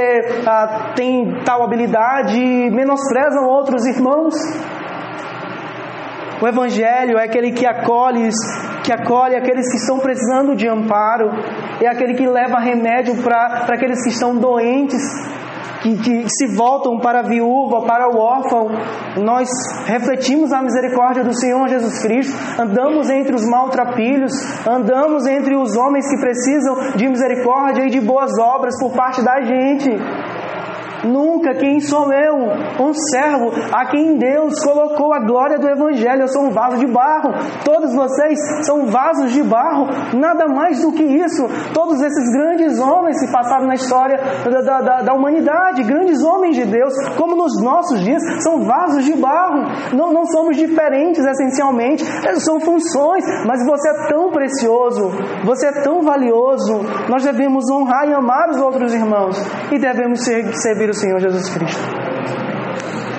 ah, tem tal habilidade, menosprezam outros irmãos. O Evangelho é aquele que acolhe, que acolhe aqueles que estão precisando de amparo, é aquele que leva remédio para aqueles que estão doentes, que, que se voltam para a viúva, para o órfão, nós refletimos a misericórdia do Senhor Jesus Cristo, andamos entre os maltrapilhos, andamos entre os homens que precisam de misericórdia e de boas obras por parte da gente. Nunca. Quem sou eu? Um servo a quem Deus colocou a glória do Evangelho. Eu sou um vaso de barro. Todos vocês são vasos de barro. Nada mais do que isso. Todos esses grandes homens que passaram na história da, da, da humanidade, grandes homens de Deus, como nos nossos dias, são vasos de barro. Não, não somos diferentes essencialmente. São funções. Mas você é tão precioso. Você é tão valioso. Nós devemos honrar e amar os outros irmãos. E devemos servir o Senhor Jesus Cristo.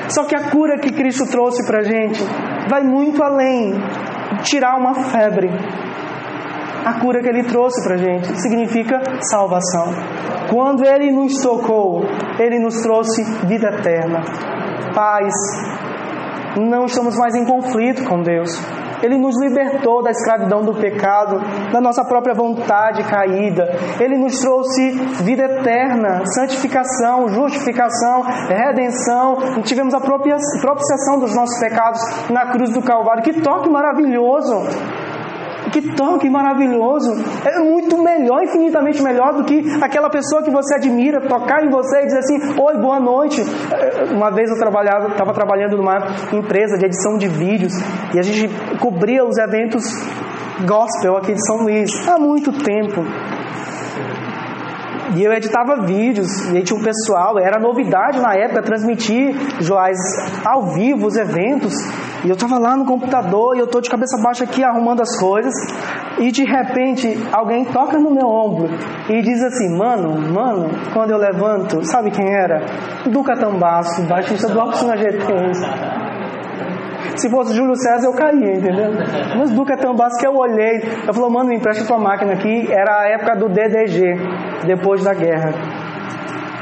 Só que a cura que Cristo trouxe para a gente vai muito além tirar uma febre. A cura que Ele trouxe para a gente significa salvação. Quando Ele nos tocou, Ele nos trouxe vida eterna, paz. Não estamos mais em conflito com Deus. Ele nos libertou da escravidão do pecado, da nossa própria vontade caída. Ele nos trouxe vida eterna, santificação, justificação, redenção. Tivemos a propiciação dos nossos pecados na cruz do Calvário. Que toque maravilhoso! Que toque maravilhoso! É muito melhor, infinitamente melhor do que aquela pessoa que você admira tocar em você e dizer assim: Oi, boa noite. É, uma vez eu trabalhava, estava trabalhando numa empresa de edição de vídeos e a gente cobria os eventos gospel aqui de São Luís há muito tempo. E eu editava vídeos, e aí tinha um pessoal, era novidade na época transmitir Joás ao vivo os eventos. E eu estava lá no computador e eu estou de cabeça baixa aqui arrumando as coisas. E de repente alguém toca no meu ombro e diz assim: Mano, mano, quando eu levanto, sabe quem era? Duca Tambaço, baixista do Oficina GT. Se fosse Júlio César, eu caía, entendeu? Mas Duca Tambaço que eu olhei, eu falei, mano, me empresta tua máquina aqui. Era a época do DDG, depois da guerra.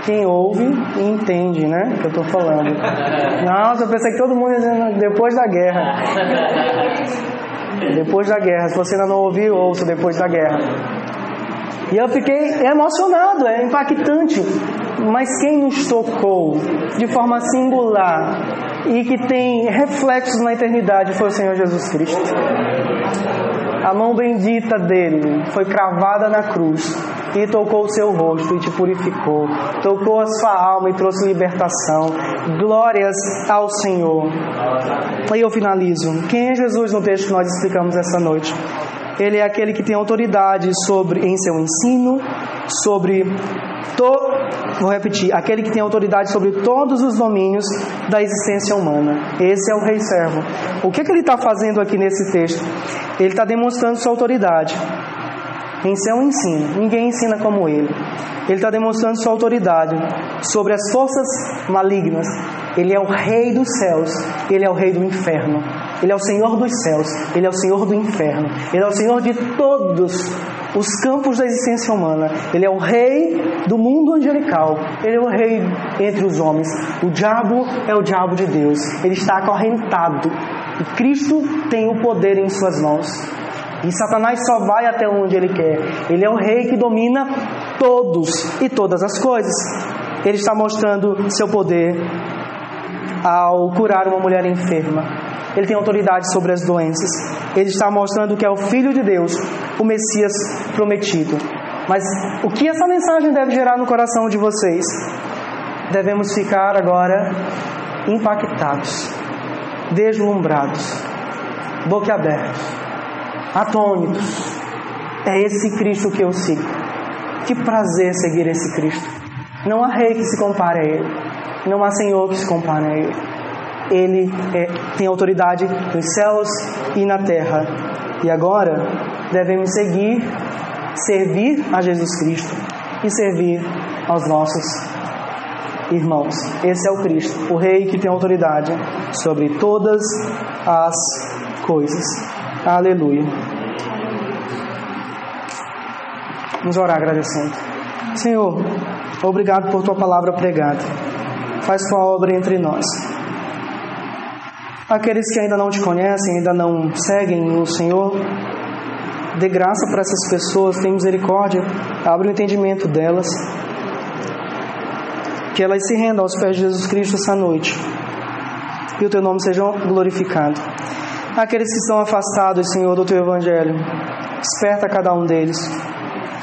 Quem ouve e entende, né? Que eu tô falando. Nossa, eu pensei que todo mundo dizendo depois da guerra. Depois da guerra. Se você ainda não ouviu, ouça depois da guerra. E eu fiquei emocionado, é impactante. Mas quem nos tocou de forma singular e que tem reflexos na eternidade foi o Senhor Jesus Cristo. A mão bendita dele foi cravada na cruz e tocou o seu rosto e te purificou, tocou a sua alma e trouxe libertação. Glórias ao Senhor. E eu finalizo. Quem é Jesus no texto que nós explicamos essa noite? Ele é aquele que tem autoridade sobre em seu ensino, sobre to, vou repetir, aquele que tem autoridade sobre todos os domínios da existência humana. Esse é o rei servo. O que, é que ele está fazendo aqui nesse texto? Ele está demonstrando sua autoridade em seu ensino. Ninguém ensina como ele. Ele está demonstrando sua autoridade sobre as forças malignas. Ele é o rei dos céus, ele é o rei do inferno. Ele é o Senhor dos céus, ele é o Senhor do inferno. Ele é o Senhor de todos os campos da existência humana. Ele é o rei do mundo angelical. Ele é o rei entre os homens. O diabo é o diabo de Deus. Ele está acorrentado. E Cristo tem o poder em suas mãos. E Satanás só vai até onde ele quer. Ele é o rei que domina todos e todas as coisas. Ele está mostrando seu poder ao curar uma mulher enferma. Ele tem autoridade sobre as doenças. Ele está mostrando que é o Filho de Deus, o Messias prometido. Mas o que essa mensagem deve gerar no coração de vocês? Devemos ficar agora impactados, deslumbrados, boquiabertos atônitos. É esse Cristo que eu sigo. Que prazer seguir esse Cristo. Não há rei que se compare a Ele. Não há Senhor que se compare a Ele. Ele é, tem autoridade nos céus e na terra. E agora devemos seguir, servir a Jesus Cristo e servir aos nossos irmãos. Esse é o Cristo, o Rei que tem autoridade sobre todas as coisas. Aleluia. Vamos orar agradecendo. Senhor, obrigado por tua palavra pregada. Faz tua obra entre nós. Aqueles que ainda não te conhecem, ainda não seguem o Senhor, dê graça para essas pessoas, tem misericórdia, abre o entendimento delas. Que elas se rendam aos pés de Jesus Cristo essa noite. E o teu nome seja glorificado. Aqueles que estão afastados, Senhor, do teu evangelho, desperta cada um deles.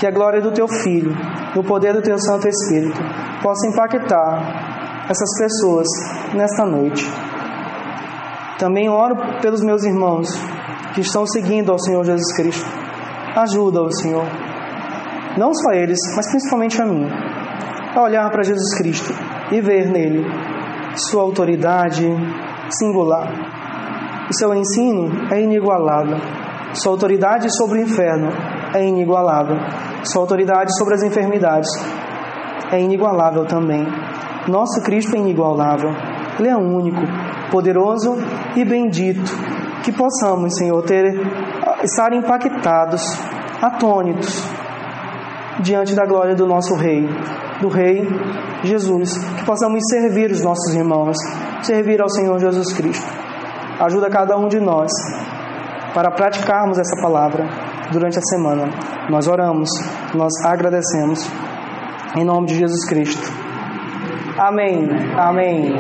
Que a glória do teu Filho, no poder do teu Santo Espírito, possa impactar essas pessoas nesta noite. Também oro pelos meus irmãos que estão seguindo ao Senhor Jesus Cristo. Ajuda-os, Senhor. Não só eles, mas principalmente a mim. A olhar para Jesus Cristo e ver nele sua autoridade singular. O seu ensino é inigualável. Sua autoridade sobre o inferno é inigualável. Sua autoridade sobre as enfermidades é inigualável também. Nosso Cristo é inigualável. Ele é único, poderoso e bendito. Que possamos, Senhor, ter estar impactados, atônitos diante da glória do nosso Rei, do Rei Jesus. Que possamos servir os nossos irmãos, servir ao Senhor Jesus Cristo. Ajuda cada um de nós para praticarmos essa palavra durante a semana. Nós oramos, nós agradecemos. Em nome de Jesus Cristo. Amém. Amém.